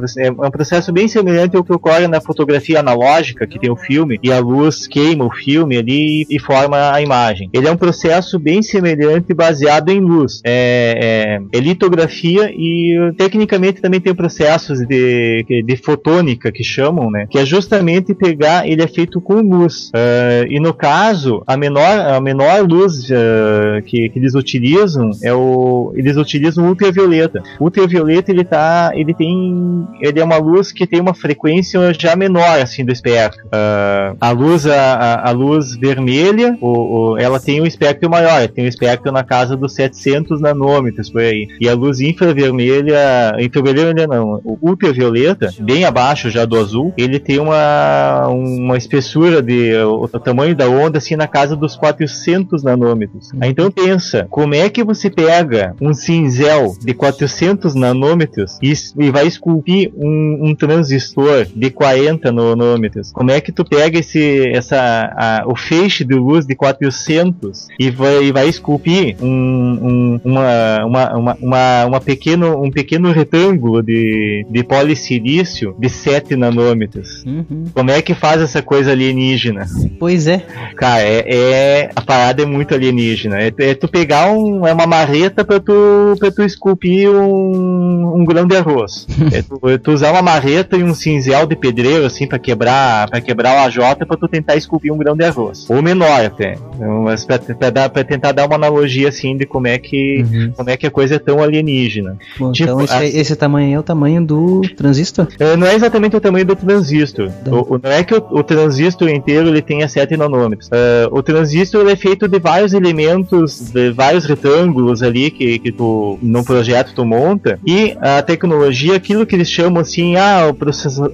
é um processo bem semelhante ao que ocorre na fotografia analógica, que tem o filme, e a luz queima o filme ali e forma a imagem. Ele é um processo bem semelhante, baseado em luz. É, é- é litografia e tecnicamente também tem processos de, de fotônica que chamam, né? Que é justamente pegar, ele é feito com luz. Ah, e no caso, a menor, a menor luz ah, que, que eles utilizam é o. Eles utilizam ultravioleta. Ultravioleta ele tá. ele tem. ele é uma luz que tem uma frequência já menor assim do espectro. Ah, a luz, a- a luz vermelha, o, o- ela tem um espectro maior, tem um espectro na casa dos 700 nanômetros por aí. E a luz infravermelha, infravermelha não, o ultravioleta, bem abaixo já do azul, ele tem uma, uma espessura de o, o tamanho da onda assim na casa dos 400 nanômetros. Aí então pensa, como é que você pega um cinzel de 400 nanômetros e, e vai esculpir um, um transistor de 40 nanômetros? Como é que tu pega esse essa a- o feixe de luz de 400 e vai, e vai esculpir um, um, uma, uma, uma, uma, uma pequeno, um pequeno retângulo de, de polissilício de 7 nanômetros. Uhum. Como é que faz essa coisa alienígena? Pois é. Cara, é, é a parada é muito alienígena. É, é tu pegar um, é uma marreta pra tu, pra tu esculpir um, um grão de arroz. [laughs] é, tu, é tu, usar uma marreta e um cinzel de pedreiro, assim, pra quebrar, pra quebrar o AJ pra tu tentar esculpir um grão de arroz. Ou menor até. Mas pra, pra, dar, pra tentar dar uma analogia, assim, de como é que, uhum. como é, que a coisa é tão alienígena. Bom, tipo, então a... esse, tamanho é o tamanho do transistor? É, não é exatamente o tamanho do transistor. O, o, não é que o, o, transistor inteiro ele tenha 7 nanômetros. Uh, o transistor é feito de vários elementos, de vários retângulos ali que, que tu, no projeto tu monta. E a tecnologia, aquilo que eles chamam assim, ah,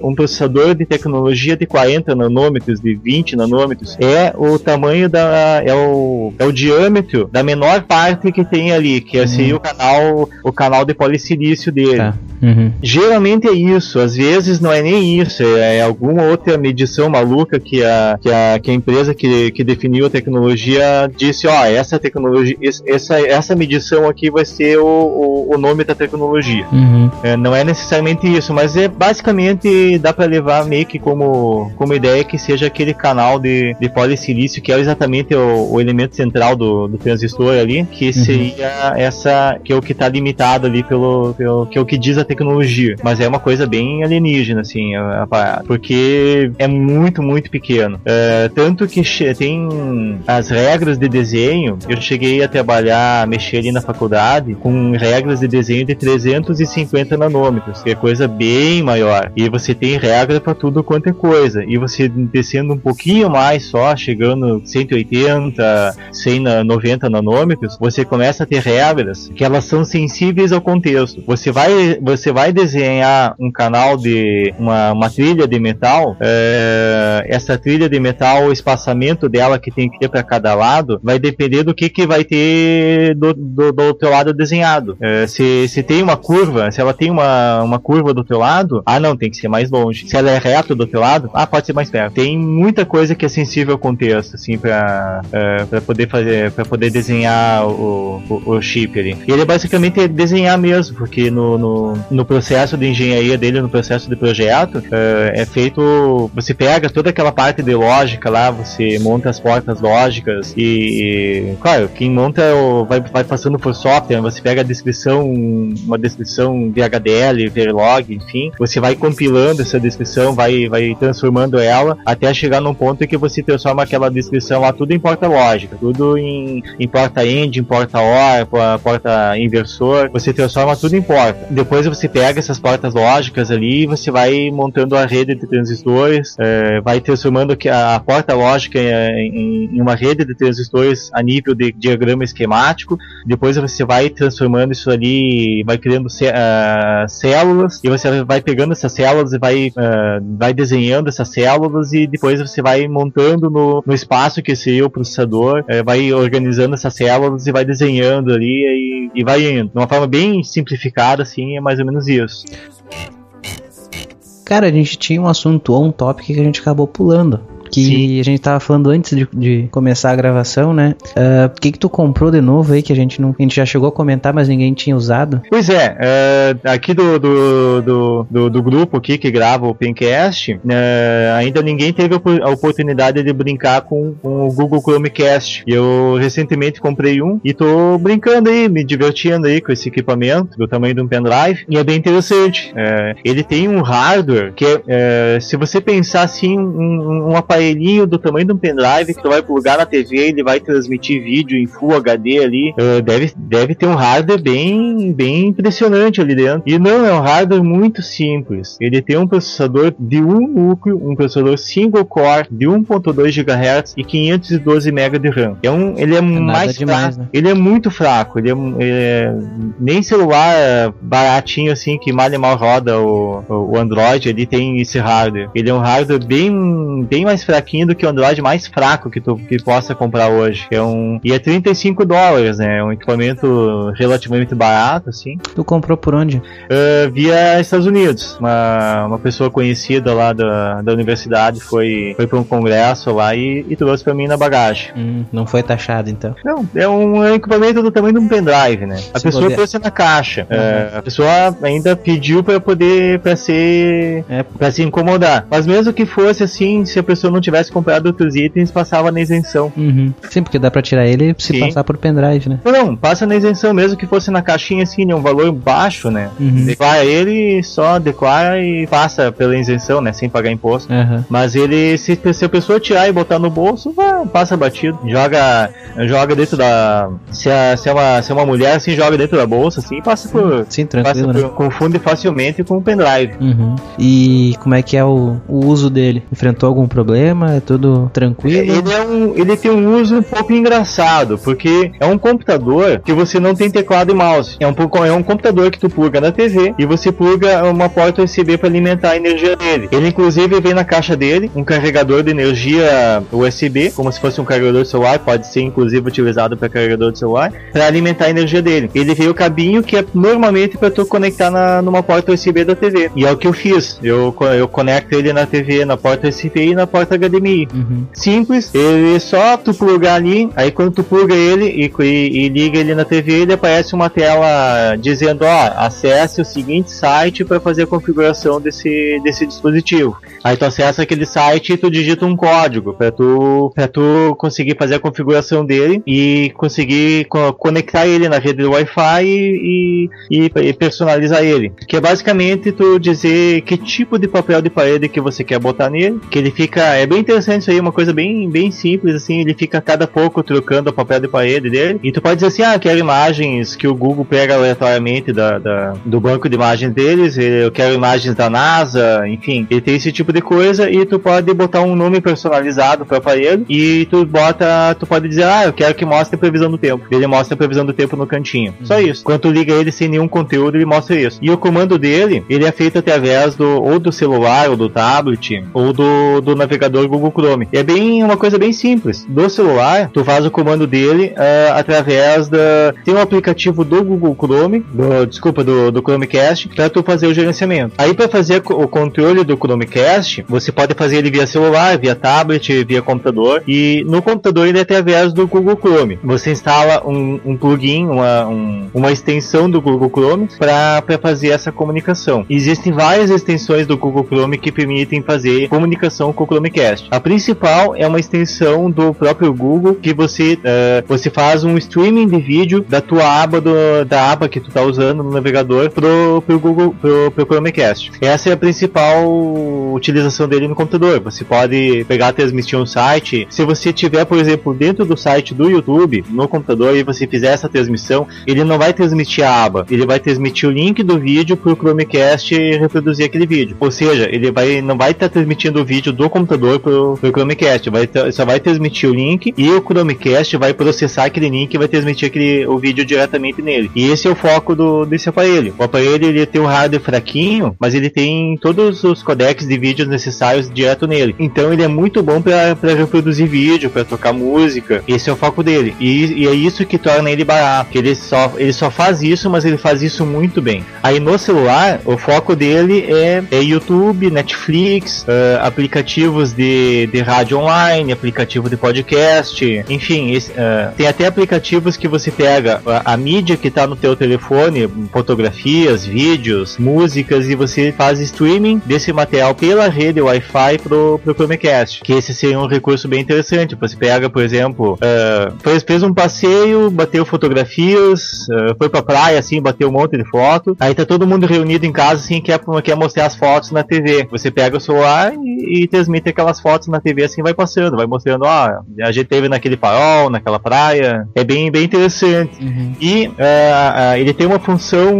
um processador de tecnologia de 40 nanômetros, de 20 nanômetros, é o tamanho da. é o, é o diâmetro da menor parte que tem ali, que é assim, uhum. o canal o canal de polissilício dele. Tá. Uhum. Geralmente é isso, às vezes não é nem isso, é, é alguma outra medição maluca que a, que a, que a empresa que, que definiu a tecnologia disse, ó, essa tecnologia, essa, essa medição aqui vai ser o, o, o nome da tecnologia. Uhum. É, não é necessariamente isso, mas é basicamente dá para levar meio que como, como ideia que seja aquele canal de, de polissilício que é exatamente o, o elemento central do, do transistor ali, que uhum. seria essa, que é o que está limitado ali pelo, pelo, que é o que diz a tecnologia. Mas é uma coisa bem alienígena, assim, a, a parada. Porque é muito, muito pequeno. É, tanto que tem as regras de desenho, eu cheguei a trabalhar, mexer ali na faculdade com regras de desenho de 350 nanômetros, que é coisa bem maior. E você tem regra para tudo quanto é coisa. E você descendo um pouquinho mais só, chegando 180, 190 nanômetros, você começa a ter regras que elas são sensíveis ao contexto. Você vai, você vai desenhar um canal de uma, uma trilha de metal, é, essa trilha de metal, o espaçamento dela que tem que ter para cada lado, vai depender do que, que vai ter do, do, do teu lado desenhado. É, se, se tem uma curva, se ela tem uma, uma curva do teu lado, ah não, tem que ser mais longe. Se ela é reta do teu lado, ah, pode ser mais perto. Tem muita coisa que é sensível ao contexto, assim, para é, pra poder fazer, para poder desenhar o, o, o chip ali. Ele é basicamente desenhar mesmo, porque no, no, no processo de engenharia dele, no processo de projeto, é, é feito. Você pega toda aquela parte de lógica lá, você monta as portas lógicas e, claro, quem monta é vai, vai passando por software, você pega a descrição, uma descrição de HDL, Verilog, enfim, você vai compilando essa descrição, vai, vai transformando ela até chegar num ponto que você transforma aquela descrição lá tudo em porta lógica, tudo em, em porta end, em porta OR, porta inversor, você transforma tudo em porta. Depois você pega essas portas lógicas ali e você vai montando a rede de transistores, é, vai transformando a porta lógica em, em, uma rede de transistores a nível de diagrama esquemático. Depois você vai transformando isso ali, vai criando uh, células e você vai pegando essas células e vai, uh, vai desenhando essas células e depois você vai montando no, no espaço que seria o processador, uh, vai organizando essas células e vai desenhando ali e, e vai indo. De uma forma bem simplificada, assim, é mais ou menos isso. Cara, a gente tinha um assunto ou um tópico que a gente acabou pulando que Sim. a gente tava falando antes de, de começar a gravação, né? Ah, o uh, que que tu comprou de novo aí que a gente não, a gente já chegou a comentar, mas ninguém tinha usado? Pois é, uh, aqui do do, do, do, do, grupo aqui que grava o Pencast, uh, ainda ninguém teve a oportunidade de brincar com, com, o Google Chromecast. Eu recentemente comprei um e tô brincando aí, me divertindo aí com esse equipamento do tamanho de um pendrive e é bem interessante. ele tem um hardware que, se você pensar assim, um, um aparelho aparelhinho do tamanho de um pendrive que tu vai plugar na TV, ele vai transmitir vídeo em Full HD ali. Uh, deve, deve ter um hardware bem, bem impressionante ali dentro. E não, é um hardware muito simples. Ele tem um processador de um núcleo, um processador single core de 1.2 GHz e 512 MB de RAM. É um, ele é, é mais demais, fraco. Né? Ele é muito fraco. Ele é, é, nem celular baratinho assim que mal e mal roda o, o Android, ele tem esse hardware. Ele é um hardware bem, bem mais fraco fraquinho do que o Android mais fraco que tu que possa comprar hoje. É um, e é 35 dólares, né? É um equipamento relativamente barato, assim. Tu comprou por onde? Uh, via Estados Unidos. Uma, uma pessoa conhecida lá da, da universidade foi, foi para um congresso lá e, e trouxe para mim na bagagem. Hum, não foi taxado então. Não, é um, é um equipamento do tamanho de um pendrive, né? A Se pessoa trouxe na caixa. Uhum. É, a pessoa ainda pediu para poder para ser É, para se incomodar. Mas mesmo que fosse assim, se a pessoa não tivesse comprado outros itens, passava na isenção. uhum. Sim, porque dá pra tirar ele se Sim. passar por pendrive, né? Não, passa na isenção, mesmo que fosse na caixinha assim, né, um valor baixo, né? Uhum. Declara ele, só declara e passa pela isenção, né? Sem pagar imposto. Aham. Mas ele, se, se a pessoa tirar e botar no bolso, vai, passa batido. Joga, joga dentro da. Se é, se, é uma, se é uma mulher, assim, joga dentro da bolsa, assim, passa por. Sim, Passa tranquilo, né? por, confunde facilmente com o pendrive. Uhum. E como é que é o, o uso dele? Enfrentou algum problema? É tudo tranquilo? Ele, é um, ele tem um uso um pouco engraçado, porque é um computador que você não tem teclado e mouse. É um, é um computador que tu pluga na TV e você pluga uma porta USB para alimentar a energia dele. Ele inclusive vem na caixa dele um carregador de energia USB, como se fosse um carregador celular, pode ser inclusive utilizado para carregador de celular, para alimentar a energia dele. Ele veio o cabinho que é normalmente para tu conectar na, numa porta USB da TV. E é o que eu fiz. Eu, eu conecto ele na TV, na porta USB e na porta HDMI Uhum. simples, ele só tu plugar ali, aí quando tu pluga ele e, e- e liga ele na TV, ele aparece uma tela dizendo, ó, acesse o seguinte site para fazer a configuração desse, desse dispositivo. Aí tu acessa aquele site e tu digita um código para tu, pra tu conseguir fazer a configuração dele e conseguir co- conectar ele na rede do Wi-Fi e, e, e personalizar ele. Que é basicamente tu dizer que tipo de papel de parede que você quer botar nele, que ele fica, é bem interessante isso aí, uma coisa bem, bem simples assim, ele fica a cada pouco trocando o papel de parede dele, e tu pode dizer assim, ah, quero imagens que o Google pega aleatoriamente da, da- do banco de imagens deles, eu quero imagens da NASA, enfim, ele tem esse tipo de coisa, e tu pode botar um nome personalizado para o aparelho, e tu bota, tu pode dizer, ah, eu quero que mostre a previsão do tempo, ele mostra a previsão do tempo no cantinho, só isso, quando tu liga ele sem nenhum conteúdo, ele mostra isso, e o comando dele, ele é feito através do, ou do celular, ou do tablet, ou do, do navegador Google Chrome. E é bem uma coisa bem simples. Do celular, tu faz o comando dele ah, através da. Tem um aplicativo do Google Chrome, do, desculpa, do, do Chromecast, para tu fazer o gerenciamento. Aí para fazer o controle do Chromecast, você pode fazer ele via celular, via tablet, via computador. E no computador ele é através do Google Chrome. Você instala um, um plugin, uma, um- uma extensão do Google Chrome para fazer essa comunicação. Existem várias extensões do Google Chrome que permitem fazer comunicação com o Chromecast. A principal é uma extensão do próprio Google que você eh, você faz um streaming de vídeo da tua aba do, da aba que tu tá usando no navegador pro, pro Google pro, pro Chromecast. Essa é a principal utilização dele no computador. Você pode pegar transmitir um site. Se você tiver, por exemplo, dentro do site do YouTube no computador e você fizer essa transmissão, ele não vai transmitir a aba, ele vai transmitir o link do vídeo pro Chromecast reproduzir aquele vídeo. Ou seja, ele vai não vai estar transmitindo o vídeo do computador pro, pro Chromecast, vai só vai transmitir o link e o Chromecast vai processar aquele link e vai transmitir aquele, o vídeo diretamente nele. E esse é o foco do, desse aparelho. O aparelho ele tem um hardware fraquinho, mas ele tem todos os codecs de vídeos necessários direto nele. Então ele é muito bom para reproduzir vídeo, para tocar música. Esse é o foco dele. E, e é isso que torna ele barato. Ele só ele só faz isso, mas ele faz isso muito bem. Aí no celular, o foco dele é, é YouTube, Netflix, eh, aplicativos de, de rádio online, aplicativo de podcast, enfim, esse, eh, tem até aplicativos que você pega a, a mídia que está no teu telefone, fotografias, vídeos, músicas, e você faz streaming desse material pela rede Wi-Fi pro, pro Chromecast. Que esse seria um recurso bem interessante. Você pega, por exemplo, eh, fez, fez um passeio, bateu fotografias, eh, foi pra praia, assim, bateu um monte de foto. Aí tá todo mundo reunido em casa, assim, quer, quer mostrar as fotos na TV. Você pega o celular e, e transmite aquelas fotos na TV, assim, vai passando, vai mostrando, ó, a gente teve naquele farol, naquela praia. É bem, bem interessante. E eh, ah, ele tem uma função,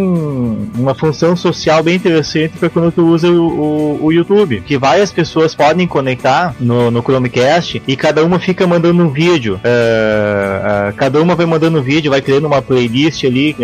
uma função social bem interessante para quando tu usa o, o- o YouTube, que várias pessoas podem conectar no, no Chromecast e cada uma fica mandando um vídeo. Eh, ah, cada uma vai mandando um vídeo, vai criando uma playlist ali.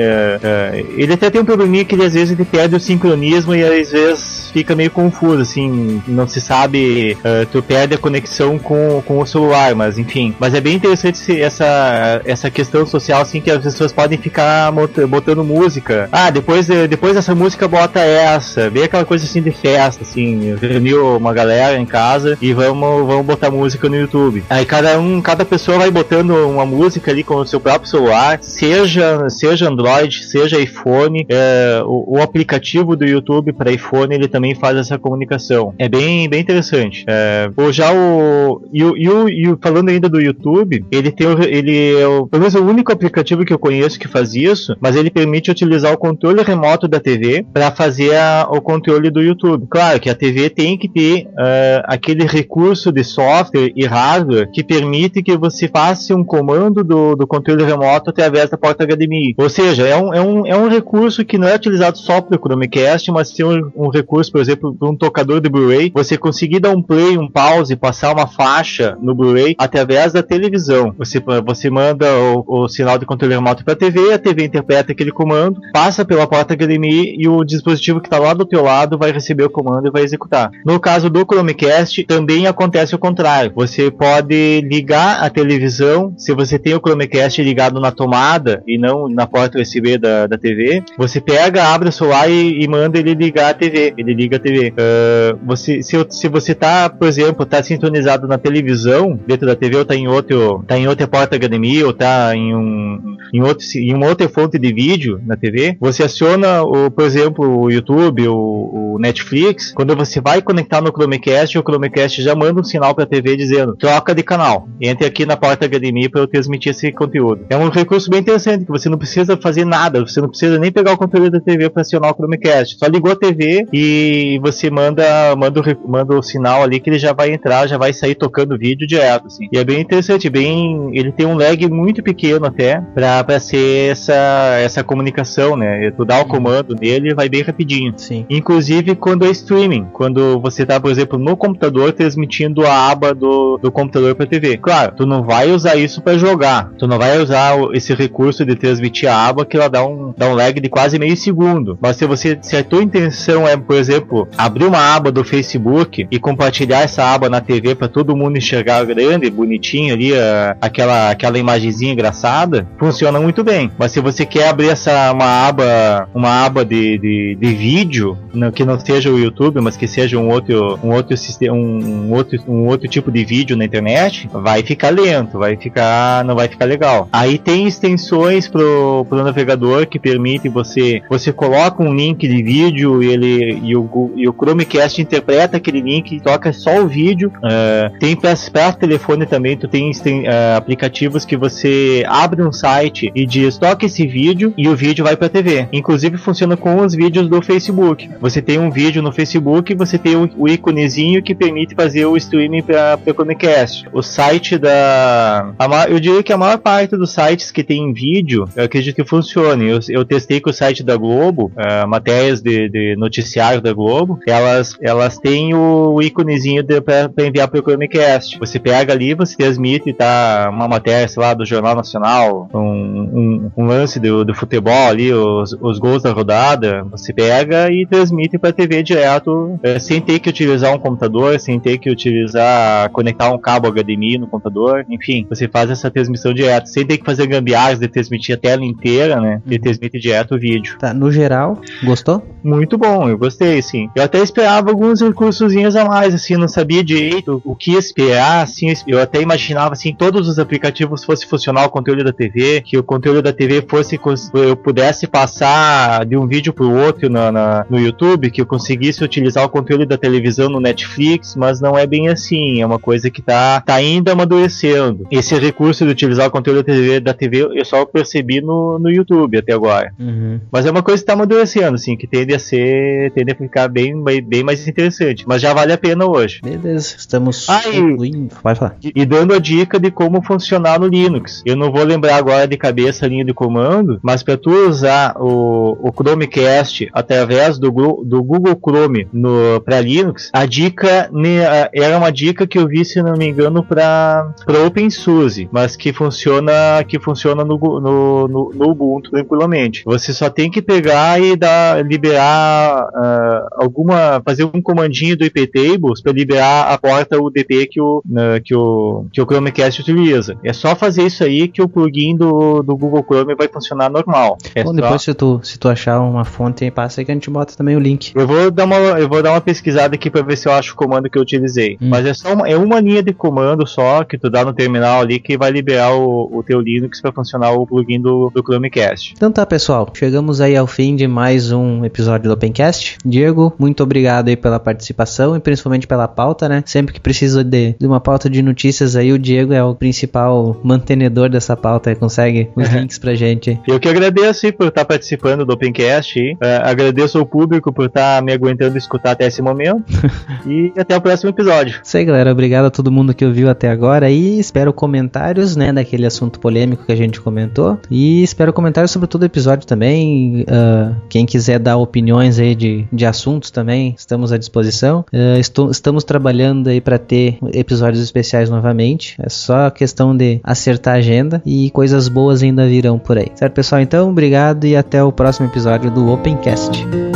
ele até tem um probleminha que ele, às vezes ele perde o sincronismo e às vezes fica meio confuso, assim, não se sabe. tu, tu perde a conexão com, com o celular, mas enfim. Mas é bem interessante essa, essa questão social, assim, que as pessoas podem ficar botando música. Ah, depois, depois dessa música bota essa. Vê aquela coisa assim de festa, assim, reuniu uma galera em casa e vamos, vamos botar música no YouTube. Aí cada um, cada pessoa vai botando uma música ali com o seu próprio celular, seja, seja Android, seja iPhone, é, o, o, aplicativo do YouTube para iPhone ele também faz essa comunicação. É bem, bem interessante. É, ou já o e, o, e, o, e falando ainda do YouTube, ele tem o, ele é o, pelo menos o único aplicativo que eu conheço que faz isso, mas ele permite utilizar o controle remoto da TV para fazer a, o controle do YouTube. Claro que a TV tem que ter uh, aquele recurso de software e hardware que permite que você faça um comando do, do controle remoto através da porta HDMI. Ou seja, é um, é um, é um recurso que não é utilizado só para o Chromecast, mas tem um, um recurso, por exemplo, para um tocador de Blu-ray, você conseguir dar um play, um pause, passar uma faixa no Blu-ray através da televisão. Você, você manda o, o sinal de controle remoto para a TV, a TV interpreta aquele comando, passa pela porta HDMI e o dispositivo que está lá do teu lado vai receber o comando e vai executar. No caso do Chromecast, também acontece o contrário. Você pode ligar a televisão, se você tem o Chromecast ligado na tomada e não na porta USB da, da TV, você pega, abre o celular e, e manda ele ligar a TV. Ele liga a TV. Uh, ah, você, se, se você tá, por exemplo, tá sintonizado na televisão, dentro da TV, ou tá em outro, tá em outra porta HDMI, ou tá em um, em outro, em uma outra fonte de vídeo na TV, você aciona o, por exemplo, o YouTube, o, o Netflix, quando você vai conectar no Chromecast, o Chromecast já manda um sinal para a TV dizendo troca de canal. Entre aqui na porta HDMI para eu transmitir esse conteúdo. É um recurso bem interessante que você não precisa fazer nada, você não precisa nem pegar o controle da TV para acionar o Chromecast. Só ligou a TV e você manda manda o, manda o sinal ali que ele já vai entrar, já vai sair tocando vídeo direto assim. E é bem interessante, bem, ele tem um lag muito pequeno até para ser essa essa comunicação, né? Tu dá o comando nele vai bem rapidinho. Sim. Inclusive quando é streaming, quando você tá, por exemplo, no computador transmitindo a aba do, do computador para TV. Claro, tu não vai usar isso para jogar. Tu não vai usar esse recurso de transmitir a aba que ela dá um, dá um lag de quase meio segundo. Mas se você se a tua intenção é, por exemplo, abrir uma aba do Facebook e compartilhar essa aba na TV para todo mundo enxergar grande, bonitinho ali, a, aquela aquela imagenzinha engraçada, funciona muito bem. Mas se você quer abrir essa uma aba, uma aba de, de, de vídeo, que não seja o YouTube, mas que seja um outro um outro sistema, um, um outro um outro tipo de vídeo na internet, vai ficar lento, vai ficar não vai ficar legal. Aí tem extensões pro, pro navegador que permite você você coloca um link de vídeo e ele e o, e o Chromecast interpreta aquele link e toca só o vídeo. Uh, tem para telefone também, tu tem, tem uh, aplicativos que você abre um site e diz toca esse vídeo e o vídeo vai para TV. Inclusive funciona com os vídeos do Facebook. Você tem um vídeo no Facebook, você tem o, o íconezinho que permite fazer o streaming para o Chromecast. O site da a, eu diria que a maior parte dos sites que tem vídeo, eu acredito que funcione. Eu, eu testei com o site da Globo, uh, matérias de, de, noticiário da Globo, elas, elas têm o íconezinho para enviar para o Chromecast. Você pega ali, você transmite, tá uma matéria, sei lá, do Jornal Nacional, um, um, um lance do, do futebol ali, os, os gols da rodada, você pega e transmite para a TV direto, uh, sem ter que utilizar um computador, sem ter que utilizar, conectar um cabo HDMI no computador, enfim, você faz essa transmissão direta, sem ter que fazer gambiarras de transmitir a tela inteira, né? E transmite direto o vídeo. Tá, no geral, gostou? Muito bom, eu gostei, sim. Eu até esperava alguns recursos a mais, assim, não sabia direito o que esperar, assim, eu até imaginava, assim, todos os aplicativos fosse funcionar o conteúdo da TV, que o conteúdo da TV fosse, eu pudesse passar de um vídeo pro outro na, na, no YouTube, que eu conseguisse utilizar o conteúdo da televisão no Netflix, mas não é bem assim, é uma coisa que tá, tá ainda amadurecendo. Esse recurso de utilizar o conteúdo da TV, da TV eu só percebi no, no YouTube até agora. Uhum. Mas é uma coisa que tá amadurecendo, assim, que tende a ser, tende a ficar bem, bem mais interessante. Mas já vale a pena hoje. Beleza, estamos ah, e, Vai falar. E, dando a dica de como funcionar no Linux. Eu não vou lembrar agora de cabeça a linha de comando, mas para tu usar o, o Chromecast através do, do Google Chrome para Linux, a dica era uma dica que eu vi, se não me engano, para OpenSUSE, mas que funciona que funciona no, no, no, no, Ubuntu tranquilamente. Você só tem que pegar e dar, liberar uh, alguma, fazer um comandinho do iptables para liberar a porta UDP que o, uh, que o, que o Chromecast utiliza. É só fazer isso aí que o plugin do, do Google Chrome vai funcionar normal. É Bom, só... depois se tu, se tu achar uma fonte aí, passa aí que a gente bota também o link. Eu vou dar uma, eu vou dar uma pesquisada aqui para ver se eu acho o comando que eu utilizei. Hum. Mas é só uma, é uma linha de comando só que tu dá no terminal ali que vai liberar o, o teu Linux para funcionar o plugin do, do Chromecast. Então tá, pessoal. Chegamos aí ao fim de mais um episódio do Opencast. Diego, muito obrigado aí pela participação e principalmente pela pauta, né? Sempre que precisa de, de uma pauta de notícias aí, o Diego é o principal mantenedor dessa pauta e consegue os links pra gente. Eu que agradeço aí, por estar participando do Opencast. É, agradeço ao público por estar me aguentando escutar até esse momento. [laughs] e até o próximo episódio. Isso aí, galera. Obrigado a todo mundo que ouviu até agora e espero comentários, né, daquele assunto polêmico que a gente comentou. E espero comentários sobre todo o episódio também. Ah, quem quiser dar opiniões aí de, de assuntos também, estamos à disposição. Ah, estou- estamos trabalhando aí para ter episódios especiais novamente. É só questão de acertar a agenda e coisas boas ainda virão por aí. Certo, pessoal? Então, obrigado e até o próximo episódio do Opencast.